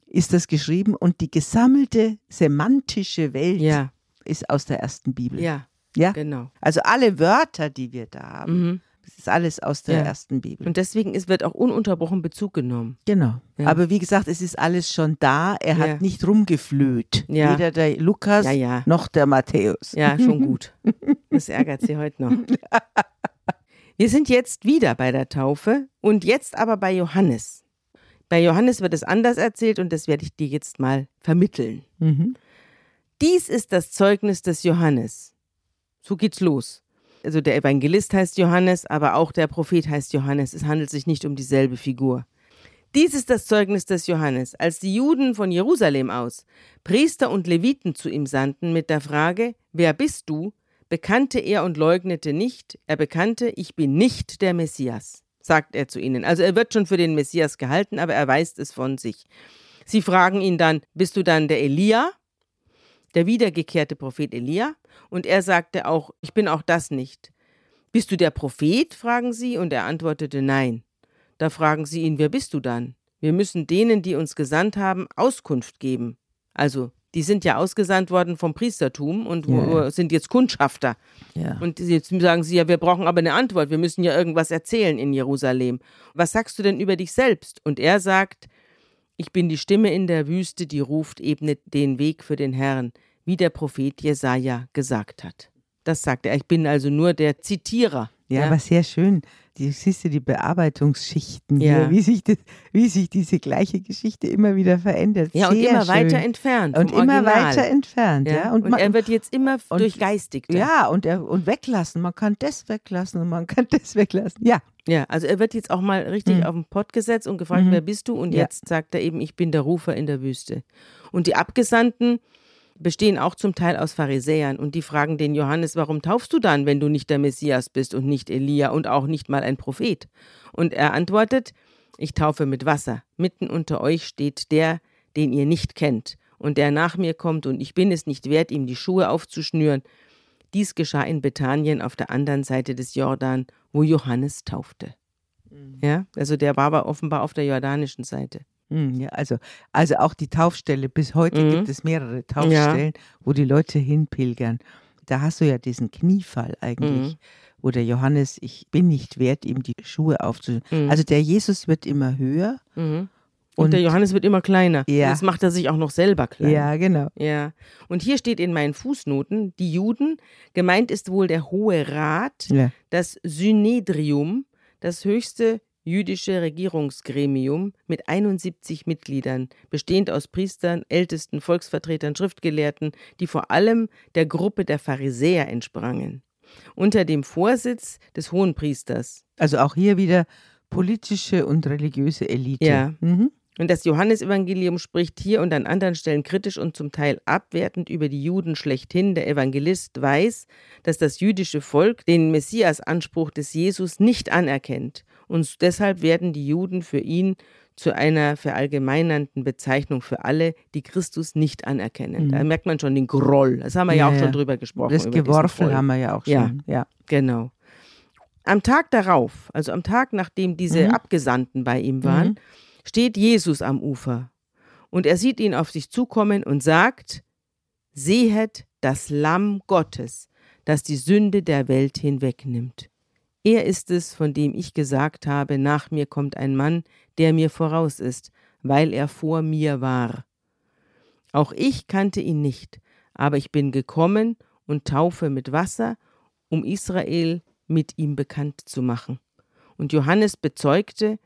ist das geschrieben und die gesammelte semantische Welt ja, ist aus der ersten Bibel. ja, Ja? genau. Also alle Wörter, die wir da haben, Mhm. das ist alles aus der Ja. ersten Bibel. Und deswegen ist, wird auch ununterbrochen Bezug genommen. Genau. Ja. Aber wie gesagt, es ist alles schon da. Er Ja. hat nicht rumgeflöht. Weder der Lukas noch der Matthäus. Ja, schon gut. Das ärgert sie heute noch. Wir sind jetzt wieder bei der Taufe und jetzt aber bei Johannes. Bei Johannes wird es anders erzählt und das werde ich dir jetzt mal vermitteln. Mhm. Dies ist das Zeugnis des Johannes. So geht's los. Also der Evangelist heißt Johannes, aber auch der Prophet heißt Johannes. Es handelt sich nicht um dieselbe Figur. Dies ist das Zeugnis des Johannes, als die Juden von Jerusalem aus Priester und Leviten zu ihm sandten mit der Frage, wer bist du? bekannte er und leugnete nicht, er bekannte, ich bin nicht der Messias, sagt er zu ihnen. Also er wird schon für den Messias gehalten, aber er weist es von sich. Sie fragen ihn dann, bist du dann der Elia? Der wiedergekehrte Prophet Elia, und er sagte auch, ich bin auch das nicht. Bist du der Prophet? fragen sie, und er antwortete nein. Da fragen sie ihn, wer bist du dann? Wir müssen denen, die uns gesandt haben, Auskunft geben. Also, die sind ja ausgesandt worden vom Priestertum und Ja. sind jetzt Kundschafter. Ja. Und jetzt sagen sie ja, wir brauchen aber eine Antwort, wir müssen ja irgendwas erzählen in Jerusalem. Was sagst du denn über dich selbst? Und er sagt, ich bin die Stimme in der Wüste, die ruft, ebnet den Weg für den Herrn, wie der Prophet Jesaja gesagt hat. Das sagt er. Ich bin also nur der Zitierer. Ja, aber sehr schön. Die, siehst du die Bearbeitungsschichten Ja. hier, wie sich, das, wie sich diese gleiche Geschichte immer wieder verändert. ja, und sehr immer schön. weiter entfernt. Und immer Original. weiter entfernt. Ja. Ja, Und, und, man, er wird jetzt immer und- durchgeistigt. ja, und, er, und weglassen. Man kann das weglassen und man kann das weglassen. Ja, Ja, also er wird jetzt auch mal richtig Mhm. auf den Pott gesetzt und gefragt, Mhm. wer bist du? Und Ja. jetzt sagt er eben, ich bin der Rufer in der Wüste. Und die Abgesandten bestehen auch zum Teil aus Pharisäern und die fragen den Johannes, warum taufst du dann, wenn du nicht der Messias bist und nicht Elia und auch nicht mal ein Prophet? Und er antwortet, ich taufe mit Wasser. Mitten unter euch steht der, den ihr nicht kennt und der nach mir kommt und ich bin es nicht wert, ihm die Schuhe aufzuschnüren. Dies geschah in Bethanien auf der anderen Seite des Jordan, wo Johannes taufte. Ja, also der war aber offenbar auf der jordanischen Seite. Hm, ja also, also auch die Taufstelle. Bis heute Mhm. gibt es mehrere Taufstellen, wo die Leute hinpilgern. Da hast du ja diesen Kniefall eigentlich, Mhm. wo der Johannes, ich bin nicht wert, ihm die Schuhe aufzunehmen. Mhm. Also der Jesus wird immer höher. Mhm. Und, Und- der Johannes wird immer kleiner. Ja. Jetzt macht er sich auch noch selber klein. Ja, genau. Ja. Und hier steht in meinen Fußnoten, die Juden, gemeint ist wohl der Hohe Rat, Ja. das Synedrium, das höchste jüdische Regierungsgremium mit 71 Mitgliedern, bestehend aus Priestern, Ältesten, Volksvertretern, Schriftgelehrten, die vor allem der Gruppe der Pharisäer entsprangen. Unter dem Vorsitz des Hohenpriesters. Also auch hier wieder politische und religiöse Elite. Ja. Mhm. Und das Johannesevangelium spricht hier und an anderen Stellen kritisch und zum Teil abwertend über die Juden schlechthin. Der Evangelist weiß, dass das jüdische Volk den Messiasanspruch des Jesus nicht anerkennt. Und deshalb werden die Juden für ihn zu einer verallgemeinernden Bezeichnung für alle, die Christus nicht anerkennen. Mhm. Da merkt man schon den Groll. Das haben wir ja, Ja, auch schon ja. drüber gesprochen. Das Geworfen haben wir ja auch Ja. schon. Ja. Genau. Am Tag darauf, also am Tag, nachdem diese Mhm. Abgesandten bei ihm waren, Mhm. Steht Jesus am Ufer. Und er sieht ihn auf sich zukommen und sagt, Sehet das Lamm Gottes, das die Sünde der Welt hinwegnimmt. Er ist es, von dem ich gesagt habe, nach mir kommt ein Mann, der mir voraus ist, weil er vor mir war. Auch ich kannte ihn nicht, aber ich bin gekommen und taufe mit Wasser, um Israel mit ihm bekannt zu machen. Und Johannes bezeugte,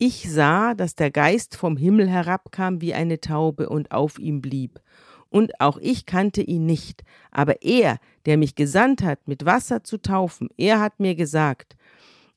ich sah, dass der Geist vom Himmel herabkam wie eine Taube und auf ihm blieb. Und auch ich kannte ihn nicht, aber er, der mich gesandt hat, mit Wasser zu taufen, er hat mir gesagt,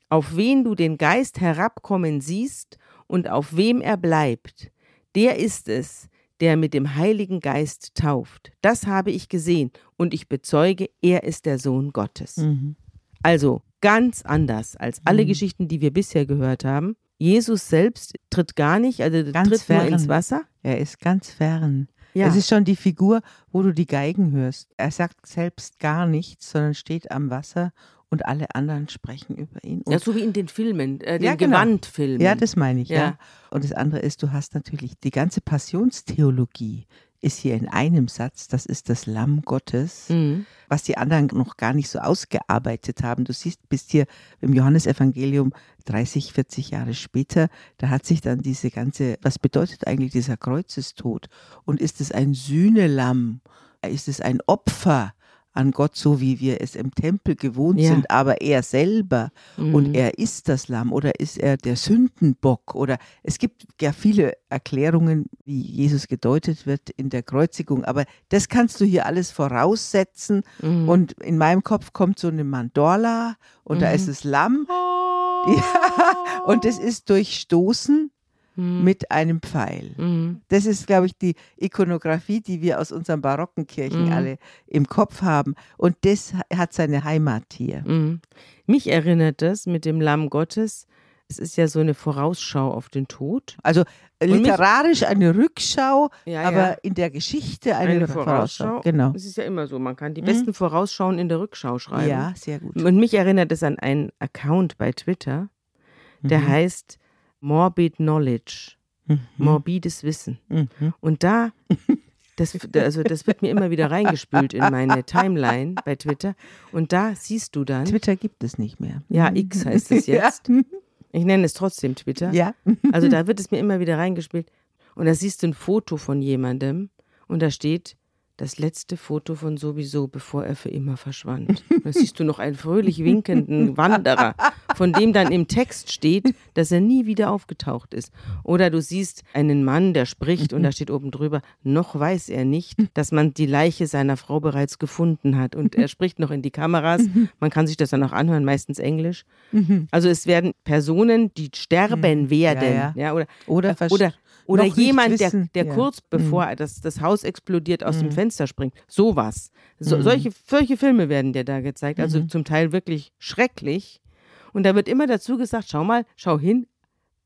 auf wen du den Geist herabkommen siehst und auf wem er bleibt, der ist es, der mit dem Heiligen Geist tauft. Das habe ich gesehen und ich bezeuge, er ist der Sohn Gottes. Mhm. Also ganz anders als alle Mhm. Geschichten, die wir bisher gehört haben. Jesus selbst tritt gar nicht, also Ganz tritt nur ins fern. Wasser. Er ist ganz fern. Ja. Es ist schon die Figur, wo du die Geigen hörst. Er sagt selbst gar nichts, sondern steht am Wasser und alle anderen sprechen über ihn. Und ja, so wie in den Filmen, äh, den Ja, genau. Gewandfilmen. Ja, das meine ich, ja. Ja. Und das andere ist, du hast natürlich die ganze Passionstheologie ist hier in einem Satz, das ist das Lamm Gottes, Mhm. was die anderen noch gar nicht so ausgearbeitet haben. Du siehst, bist hier im Johannesevangelium 30, 40 Jahre später, da hat sich dann diese ganze, was bedeutet eigentlich dieser Kreuzestod? Und ist es ein Sühnelamm? Ist es ein Opfer? An Gott, so wie wir es im Tempel gewohnt Ja. sind, aber er selber Mhm. und er ist das Lamm oder ist er der Sündenbock oder es gibt ja viele Erklärungen, wie Jesus gedeutet wird in der Kreuzigung, aber das kannst du hier alles voraussetzen Mhm. und in meinem Kopf kommt so eine Mandorla und da Mhm. ist das Lamm ja, und es ist durchstoßen Mhm. mit einem Pfeil. Mhm. Das ist, glaube ich, die Ikonografie, die wir aus unseren barocken Kirchen Mhm. alle im Kopf haben. Und das ha- hat seine Heimat hier. Mhm. Mich erinnert das mit dem Lamm Gottes. Es ist ja so eine Vorausschau auf den Tod. Also mich- literarisch eine Rückschau, Ja, aber ja. in der Geschichte eine, Eine Vorausschau. Vorausschau. Genau. Es ist ja immer so, man kann die Mhm. besten Vorausschauen in der Rückschau schreiben. Ja, sehr gut. Und mich erinnert es an einen Account bei Twitter, der Mhm. heißt Morbid Knowledge, Mhm. morbides Wissen. Mhm. Und da, das, also das wird mir immer wieder reingespült in meine Timeline bei Twitter. Und da siehst du dann, Twitter gibt es nicht mehr. ja, X heißt es jetzt. Ja. Ich nenne es trotzdem Twitter. ja. Also da wird es mir immer wieder reingespielt. Und da siehst du ein Foto von jemandem und da steht das letzte Foto von sowieso, bevor er für immer verschwand. Da siehst du noch einen fröhlich winkenden Wanderer, von dem dann im Text steht, dass er nie wieder aufgetaucht ist. Oder du siehst einen Mann, der spricht und da steht oben drüber, noch weiß er nicht, dass man die Leiche seiner Frau bereits gefunden hat. Und er spricht noch in die Kameras. Man kann sich das dann auch anhören, meistens Englisch. Also es werden Personen, die sterben werden. ja. Ja, oder, Oder vers- oder, oder jemand, der, der Ja. kurz bevor das, das Haus explodiert aus dem Fenster springt. Sowas. So, solche, solche Filme werden dir da gezeigt. Also zum Teil wirklich schrecklich. Und da wird immer dazu gesagt, schau mal, schau hin,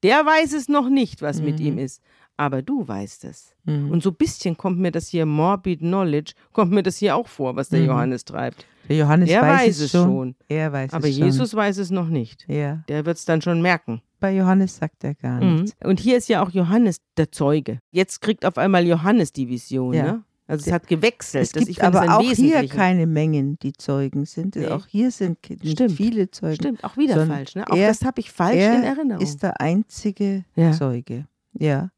der weiß es noch nicht, was mit ihm ist. Aber du weißt es. Und so ein bisschen kommt mir das hier, Morbid Knowledge, kommt mir das hier auch vor, was der Johannes treibt. Der Johannes Er weiß, weiß es schon. schon. Er weiß Aber es schon. Jesus weiß es noch nicht. Ja. Der wird es dann schon merken. Bei Johannes sagt er gar Mhm. nichts. Und hier ist ja auch Johannes der Zeuge. Jetzt kriegt auf einmal Johannes die Vision. Ja. Ne? Also es hat gewechselt. Es Das- gibt aber auch hier keine Mengen, die Zeugen sind. Nee. Auch hier sind nicht Stimmt. viele Zeugen. Stimmt, auch wieder sondern falsch. Ne? Auch er- das habe ich falsch er in Erinnerung. ist der einzige Ja. Zeuge. Ja.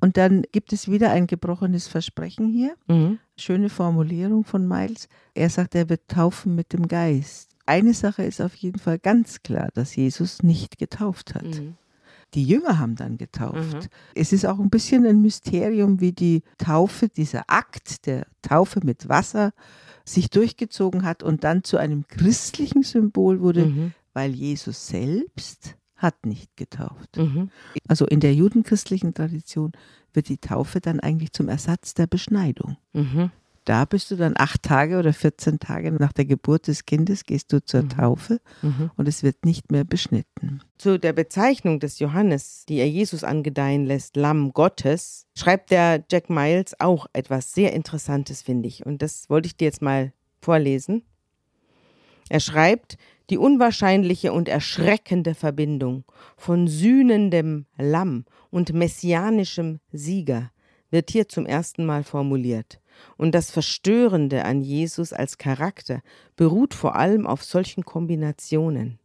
Und dann gibt es wieder ein gebrochenes Versprechen hier. mhm. Schöne Formulierung von Miles. Er sagt, er wird taufen mit dem Geist. Eine Sache ist auf jeden Fall ganz klar, dass Jesus nicht getauft hat. Mhm. Die Jünger haben dann getauft. Mhm. Es ist auch ein bisschen ein Mysterium, wie die Taufe, dieser Akt der Taufe mit Wasser sich durchgezogen hat und dann zu einem christlichen Symbol wurde, Mhm. weil Jesus selbst hat nicht getauft. Mhm. Also in der judenchristlichen Tradition wird die Taufe dann eigentlich zum Ersatz der Beschneidung. Mhm. Da bist du dann acht Tage oder 14 Tage nach der Geburt des Kindes, gehst du zur Taufe Mhm. und es wird nicht mehr beschnitten. Zu der Bezeichnung des Johannes, die er Jesus angedeihen lässt, Lamm Gottes, schreibt der Jack Miles auch etwas sehr Interessantes, finde ich. Und das wollte ich dir jetzt mal vorlesen. Er schreibt, die unwahrscheinliche und erschreckende Verbindung von sühnendem Lamm und messianischem Sieger wird hier zum ersten Mal formuliert. Und das Verstörende an Jesus als Charakter beruht vor allem auf solchen Kombinationen.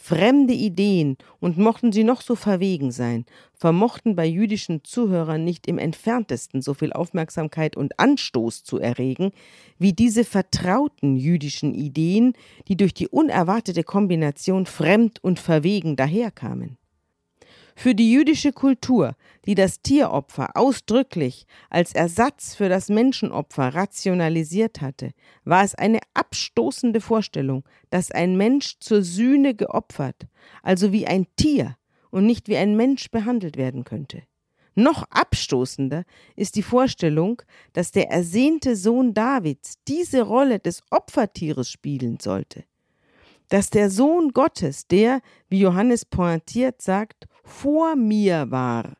Fremde Ideen, und mochten sie noch so verwegen sein, vermochten bei jüdischen Zuhörern nicht im entferntesten so viel Aufmerksamkeit und Anstoß zu erregen, wie diese vertrauten jüdischen Ideen, die durch die unerwartete Kombination fremd und verwegen daherkamen. Für die jüdische Kultur, die das Tieropfer ausdrücklich als Ersatz für das Menschenopfer rationalisiert hatte, war es eine abstoßende Vorstellung, dass ein Mensch zur Sühne geopfert, also wie ein Tier und nicht wie ein Mensch behandelt werden könnte. Noch abstoßender ist die Vorstellung, dass der ersehnte Sohn Davids diese Rolle des Opfertieres spielen sollte. Dass der Sohn Gottes, der, wie Johannes pointiert sagt, vor mir war,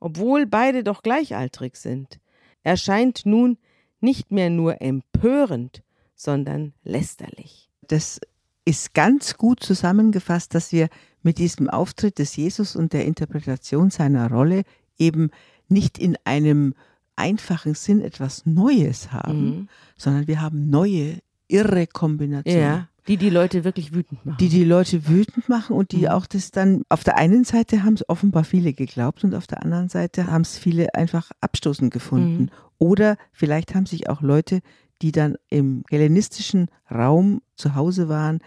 obwohl beide doch gleichaltrig sind, erscheint nun nicht mehr nur empörend, sondern lästerlich. Das ist ganz gut zusammengefasst, dass wir mit diesem Auftritt des Jesus und der Interpretation seiner Rolle eben nicht in einem einfachen Sinn etwas Neues haben, mhm. sondern wir haben neue, irre Kombinationen. Ja. Die die Leute wirklich wütend machen. Die die Leute wütend machen und die mhm. auch das dann, auf der einen Seite haben es offenbar viele geglaubt und auf der anderen Seite haben es viele einfach abstoßend gefunden. Mhm. Oder vielleicht haben sich auch Leute, die dann im hellenistischen Raum zu Hause waren,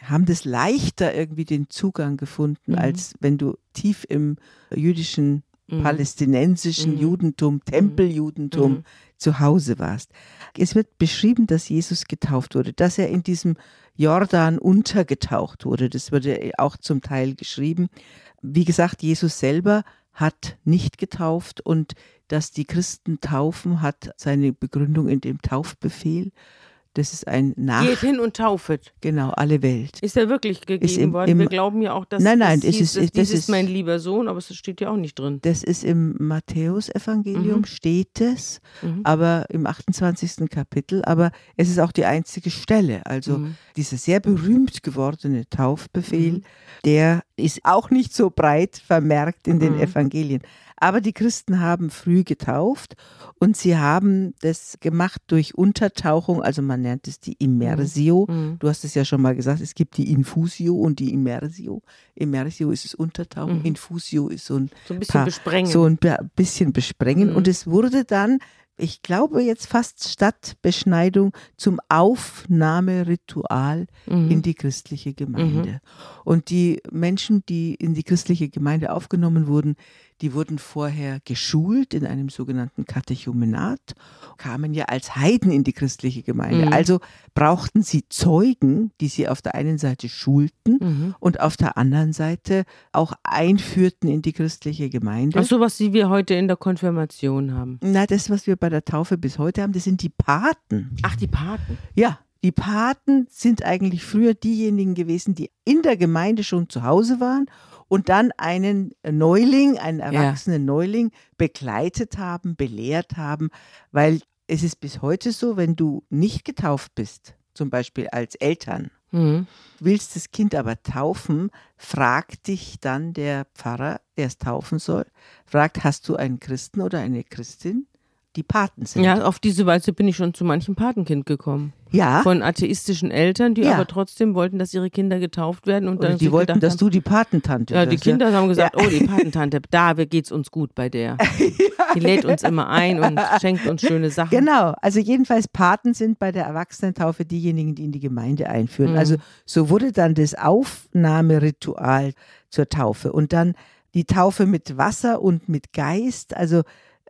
haben das leichter irgendwie den Zugang gefunden, mhm. als wenn du tief im jüdischen mhm. palästinensischen mhm. Judentum. Tempeljudentum zu Hause warst. Es wird beschrieben, dass Jesus getauft wurde, dass er in diesem Jordan untergetaucht wurde. Das wurde auch zum Teil geschrieben. Wie gesagt, Jesus selber hat nicht getauft und dass die Christen taufen, hat seine Begründung in dem Taufbefehl. Das ist ein Nach. Geht hin und taufet. Genau, alle Welt. Ist er wirklich gegeben im, worden? Im, Wir glauben ja auch, dass nein, nein, das, hieß, ist, das ist mein lieber Sohn, aber es steht ja auch nicht drin. Das ist im Matthäusevangelium mhm. steht es, mhm. aber im 28. Kapitel, aber es ist auch die einzige Stelle. Also mhm. dieser sehr berühmt gewordene Taufbefehl, mhm. der ist auch nicht so breit vermerkt in den mhm. Evangelien. Aber die Christen haben früh getauft und sie haben das gemacht durch Untertauchung, also man nennt es die Immersio. Mhm. mhm. Du hast es ja schon mal gesagt, es gibt die Infusio und die Immersio. Immersio ist das Untertauchen, mhm. Infusio ist so ein, so ein bisschen paar, besprengen. So ein bisschen besprengen. Mhm. Und es wurde dann ich glaube jetzt fast statt Beschneidung zum Aufnahmeritual mhm. in die christliche Gemeinde. Mhm. Und die Menschen, die in die christliche Gemeinde aufgenommen wurden, die wurden vorher geschult in einem sogenannten Katechumenat, kamen ja als Heiden in die christliche Gemeinde. Mhm. Also brauchten sie Zeugen, die sie auf der einen Seite schulten mhm. und auf der anderen Seite auch einführten in die christliche Gemeinde. Ach so, was wir heute in der Konfirmation haben. Na, das, was wir bei der Taufe bis heute haben, das sind die Paten. Ach, die Paten. Ja, die Paten sind eigentlich früher diejenigen gewesen, die in der Gemeinde schon zu Hause waren und dann einen Neuling, einen erwachsenen ja. Neuling begleitet haben, belehrt haben, weil es ist bis heute so, wenn du nicht getauft bist, zum Beispiel als Eltern, mhm. willst das Kind aber taufen, fragt dich dann der Pfarrer, der es taufen soll, fragt, hast du einen Christen oder eine Christin? Die Paten sind. Ja, auf diese Weise bin ich schon zu manchem Patenkind gekommen. Ja. Von atheistischen Eltern, die ja. aber trotzdem wollten, dass ihre Kinder getauft werden. Und dann die wollten, dass haben, du die Patentante Ja, die Kinder ja. haben gesagt, ja. oh, die Patentante, da geht's uns gut bei der. die lädt uns immer ein und schenkt uns schöne Sachen. Genau, also jedenfalls Paten sind bei der Erwachsenentaufe diejenigen, die in die Gemeinde einführen. Mhm. Also so wurde dann das Aufnahmeritual zur Taufe. Und dann die Taufe mit Wasser und mit Geist, also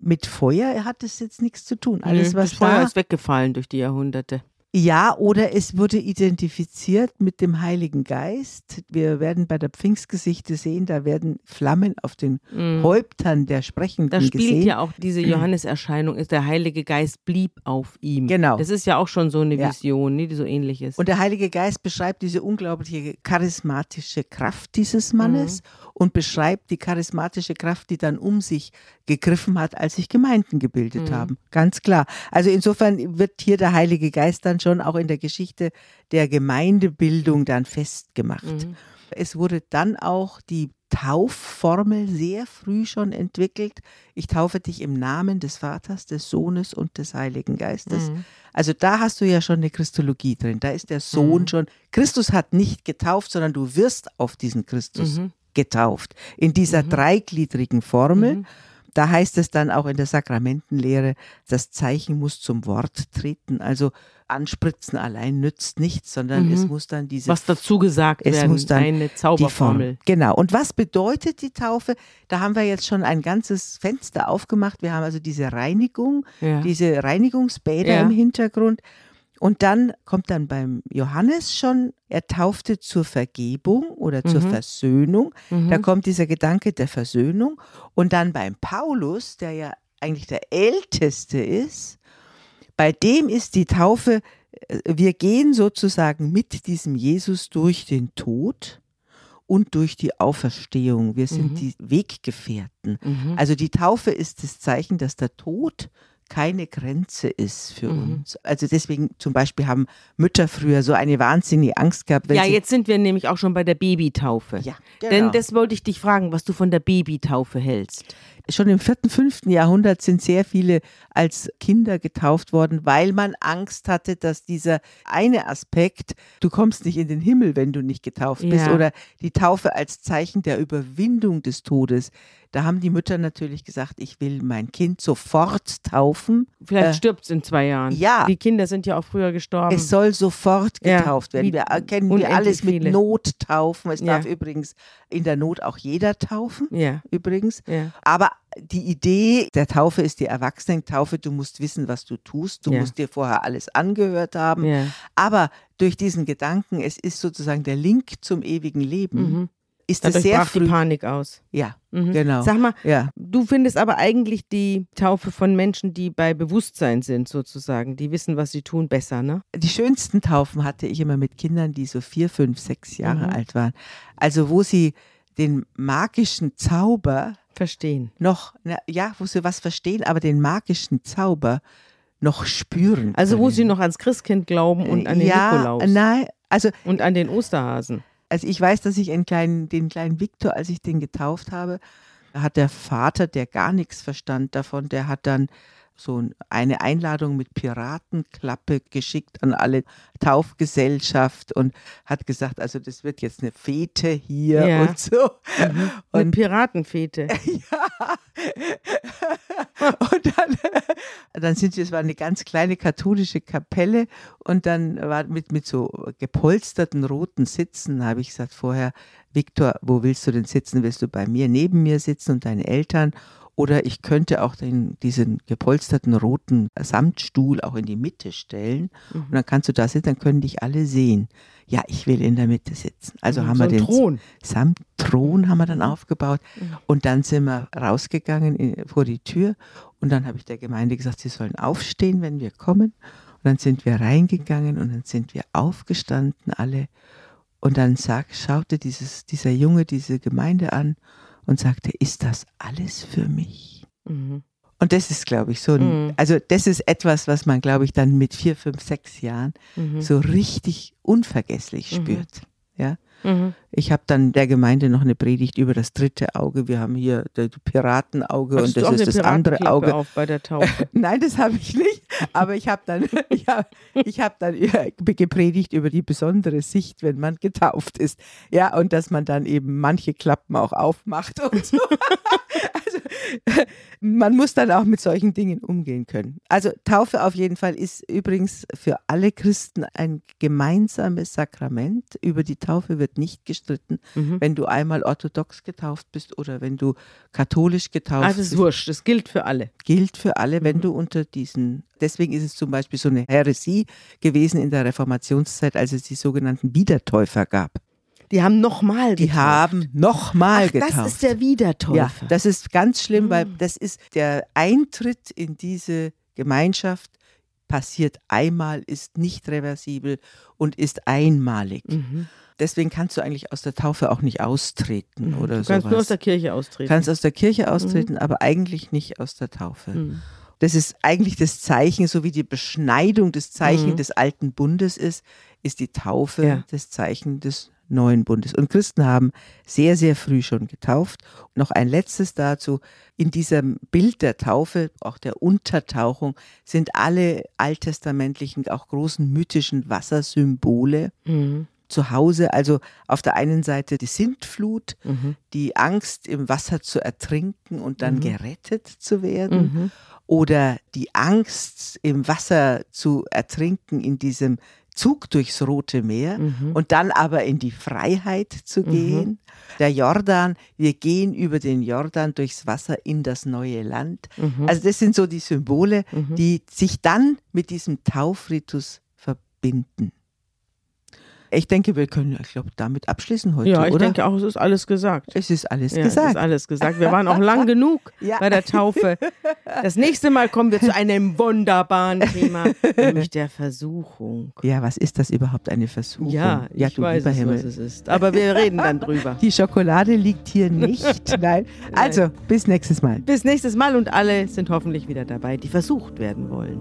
mit Feuer hat es jetzt nichts zu tun. Alles, Nö, was das Feuer da, ist weggefallen durch die Jahrhunderte. Ja, oder es wurde identifiziert mit dem Heiligen Geist. Wir werden bei der Pfingstgeschichte sehen, da werden Flammen auf den mm. Häuptern der Sprechenden gesehen. Da spielt gesehen. ja auch diese Johanneserscheinung, ist der Heilige Geist blieb auf ihm. Genau. Das ist ja auch schon so eine Vision, ja. die so ähnlich ist. Und der Heilige Geist beschreibt diese unglaubliche charismatische Kraft dieses Mannes mm. und beschreibt die charismatische Kraft, die dann um sich gegriffen hat, als sich Gemeinden gebildet mm. haben. Ganz klar. Also insofern wird hier der Heilige Geist dann schon auch in der Geschichte der Gemeindebildung dann festgemacht. Mhm. Es wurde dann auch die Taufformel sehr früh schon entwickelt. Ich taufe dich im Namen des Vaters, des Sohnes und des Heiligen Geistes. Mhm. Also da hast du ja schon eine Christologie drin. Da ist der Sohn Mhm. schon. Christus hat nicht getauft, sondern du wirst auf diesen Christus Mhm. getauft. In dieser Mhm. dreigliedrigen Formel. Da heißt es dann auch in der Sakramentenlehre, das Zeichen muss zum Wort treten. Also anspritzen allein nützt nichts, sondern Mhm. es muss dann diese Was dazu gesagt Es werden, muss dann eine. Zauberformel. Genau. Und was bedeutet die Taufe? Da haben wir jetzt schon ein ganzes Fenster aufgemacht. Wir haben also diese Reinigung, Ja. diese Reinigungsbäder Ja. im Hintergrund. Und dann kommt dann beim Johannes schon, er taufte zur Vergebung oder zur Mhm. Versöhnung. Mhm. Da kommt dieser Gedanke der Versöhnung. Und dann beim Paulus, der ja eigentlich der Älteste ist, bei dem ist die Taufe, äh, wir gehen sozusagen mit diesem Jesus durch den Tod und durch die Auferstehung. Wir sind Mhm. die Weggefährten. Mhm. Also die Taufe ist das Zeichen, dass der Tod keine Grenze ist für Mhm. uns. Also deswegen zum Beispiel haben Mütter früher so eine wahnsinnige Angst gehabt, ja, jetzt sind wir nämlich auch schon bei der Babytaufe. ja, Denn genau. das wollte ich dich fragen, was du von der Babytaufe hältst. Schon im vierten, fünften Jahrhundert sind sehr viele als Kinder getauft worden, weil man Angst hatte, dass dieser eine Aspekt, du kommst nicht in den Himmel, wenn du nicht getauft bist, Ja. oder die Taufe als Zeichen der Überwindung des Todes. Da haben die Mütter natürlich gesagt, ich will mein Kind sofort taufen. Vielleicht Äh, stirbt es in zwei Jahren. ja. Die Kinder sind ja auch früher gestorben. Es soll sofort Ja, getauft werden. wie- Wir erkennen wir alles mit viele. Not taufen. Es Ja. darf übrigens in der Not auch jeder taufen, ja, übrigens. ja. Aber die Idee der Taufe ist die Erwachsenentaufe. Du musst wissen, was du tust. Du Ja. musst dir vorher alles angehört haben. ja. Aber durch diesen Gedanken, es ist sozusagen der Link zum ewigen Leben, Mhm. ist es Dadurch sehr brach früh. die Panik aus. Ja, Mhm. genau. Sag mal, ja. du findest aber eigentlich die Taufe von Menschen, die bei Bewusstsein sind, sozusagen, die wissen, was sie tun, besser, ne? Die schönsten Taufen hatte ich immer mit Kindern, die so vier, fünf, sechs Jahre Mhm. alt waren. Also wo sie den magischen Zauber Verstehen. noch, na, ja, wo sie was verstehen, aber den magischen Zauber noch spüren. Also wo können. sie noch ans Christkind glauben und an den ja, Nikolaus Nein, also und an den Osterhasen. Also ich weiß, dass ich einen kleinen, den kleinen Viktor, als ich den getauft habe, hat der Vater, der gar nichts verstand davon, der hat dann so eine Einladung mit Piratenklappe geschickt an alle Taufgesellschaft und hat gesagt, also das wird jetzt eine Fete hier Ja. und so. Eine Und Piratenfete. und dann, dann sind wir, es war eine ganz kleine katholische Kapelle und dann war mit, mit so gepolsterten roten Sitzen, habe ich gesagt vorher, Viktor, wo willst du denn sitzen? Willst du bei mir neben mir sitzen und deine Eltern? Oder ich könnte auch den, diesen gepolsterten roten Samtstuhl auch in die Mitte stellen. Und dann kannst du da sitzen, dann können dich alle sehen. Ja, ich will in der Mitte sitzen. Also haben so wir den Thron. samt Thron haben wir dann aufgebaut. Und dann sind wir rausgegangen in, vor die Tür. Und dann habe ich der Gemeinde gesagt, sie sollen aufstehen, wenn wir kommen. Und dann sind wir reingegangen und dann sind wir aufgestanden alle. Und dann sag, schaute dieses, dieser Junge diese Gemeinde an und sagte, ist das alles für mich? Mhm. Und das ist, glaube ich, so ein, Mhm. also das ist etwas, was man, glaube ich, dann mit vier, fünf, sechs Jahren Mhm. so richtig unvergesslich Mhm. spürt. Ja. Mhm. Ich habe dann der Gemeinde noch eine Predigt über das dritte Auge. Wir haben hier das Piratenauge Hattest und das ist das andere Auge. auf bei der Taufe? Nein, das habe ich nicht. Aber ich habe dann, ich hab, ich hab dann gepredigt über die besondere Sicht, wenn man getauft ist. Ja, und dass man dann eben manche Klappen auch aufmacht und so. Also, man muss dann auch mit solchen Dingen umgehen können. Also Taufe auf jeden Fall ist übrigens für alle Christen ein gemeinsames Sakrament. Über die Taufe wird nicht gestritten, Mhm. wenn du einmal orthodox getauft bist oder wenn du katholisch getauft Ah, das ist bist wurscht, das gilt für alle. gilt für alle, wenn Mhm. du unter diesen, deswegen ist es zum Beispiel so eine Häresie gewesen in der Reformationszeit, als es die sogenannten Wiedertäufer gab. Die haben nochmal Die haben nochmal getauft. das ist der Wiedertäufer. ja, das ist ganz schlimm, weil Mhm. das ist der Eintritt in diese Gemeinschaft passiert einmal, ist nicht reversibel und ist einmalig. Mhm. Deswegen kannst du eigentlich aus der Taufe auch nicht austreten oder Du so. kannst nur aus der Kirche austreten. kannst aus der Kirche austreten, aber eigentlich nicht aus der Taufe. Das ist eigentlich das Zeichen, so wie die Beschneidung des Zeichen Mhm. des alten Bundes ist, ist die Taufe Ja. das Zeichen des neuen Bundes. Und Christen haben sehr, sehr früh schon getauft. Noch ein letztes dazu. In diesem Bild der Taufe, auch der Untertauchung, sind alle alttestamentlichen, auch großen mythischen Wassersymbole. Mhm. Zu Hause, also auf der einen Seite die Sintflut, Mhm. die Angst im Wasser zu ertrinken und dann Mhm. gerettet zu werden Mhm. Oder die Angst im Wasser zu ertrinken in diesem Zug durchs Rote Meer Mhm. und dann aber in die Freiheit zu gehen. Der Jordan, wir gehen über den Jordan durchs Wasser in das neue Land. Mhm. Also das sind so die Symbole, Mhm. die sich dann mit diesem Taufritus verbinden. Ich denke, wir können, ich glaube, damit abschließen heute, Ja, ich oder? denke auch, es ist alles gesagt. es ist alles Ja, es gesagt. ist alles gesagt. Wir waren auch lang genug Ja. bei der Taufe. Das nächste Mal kommen wir zu einem wunderbaren Thema, nämlich der Versuchung. Ja, was ist das überhaupt eine Versuchung? Ja, ja ich du weiß es, Himmel. was es ist. Aber wir reden dann drüber. Die Schokolade liegt hier nicht. Nein. Also, bis nächstes Mal. Bis nächstes Mal und alle sind hoffentlich wieder dabei, die versucht werden wollen.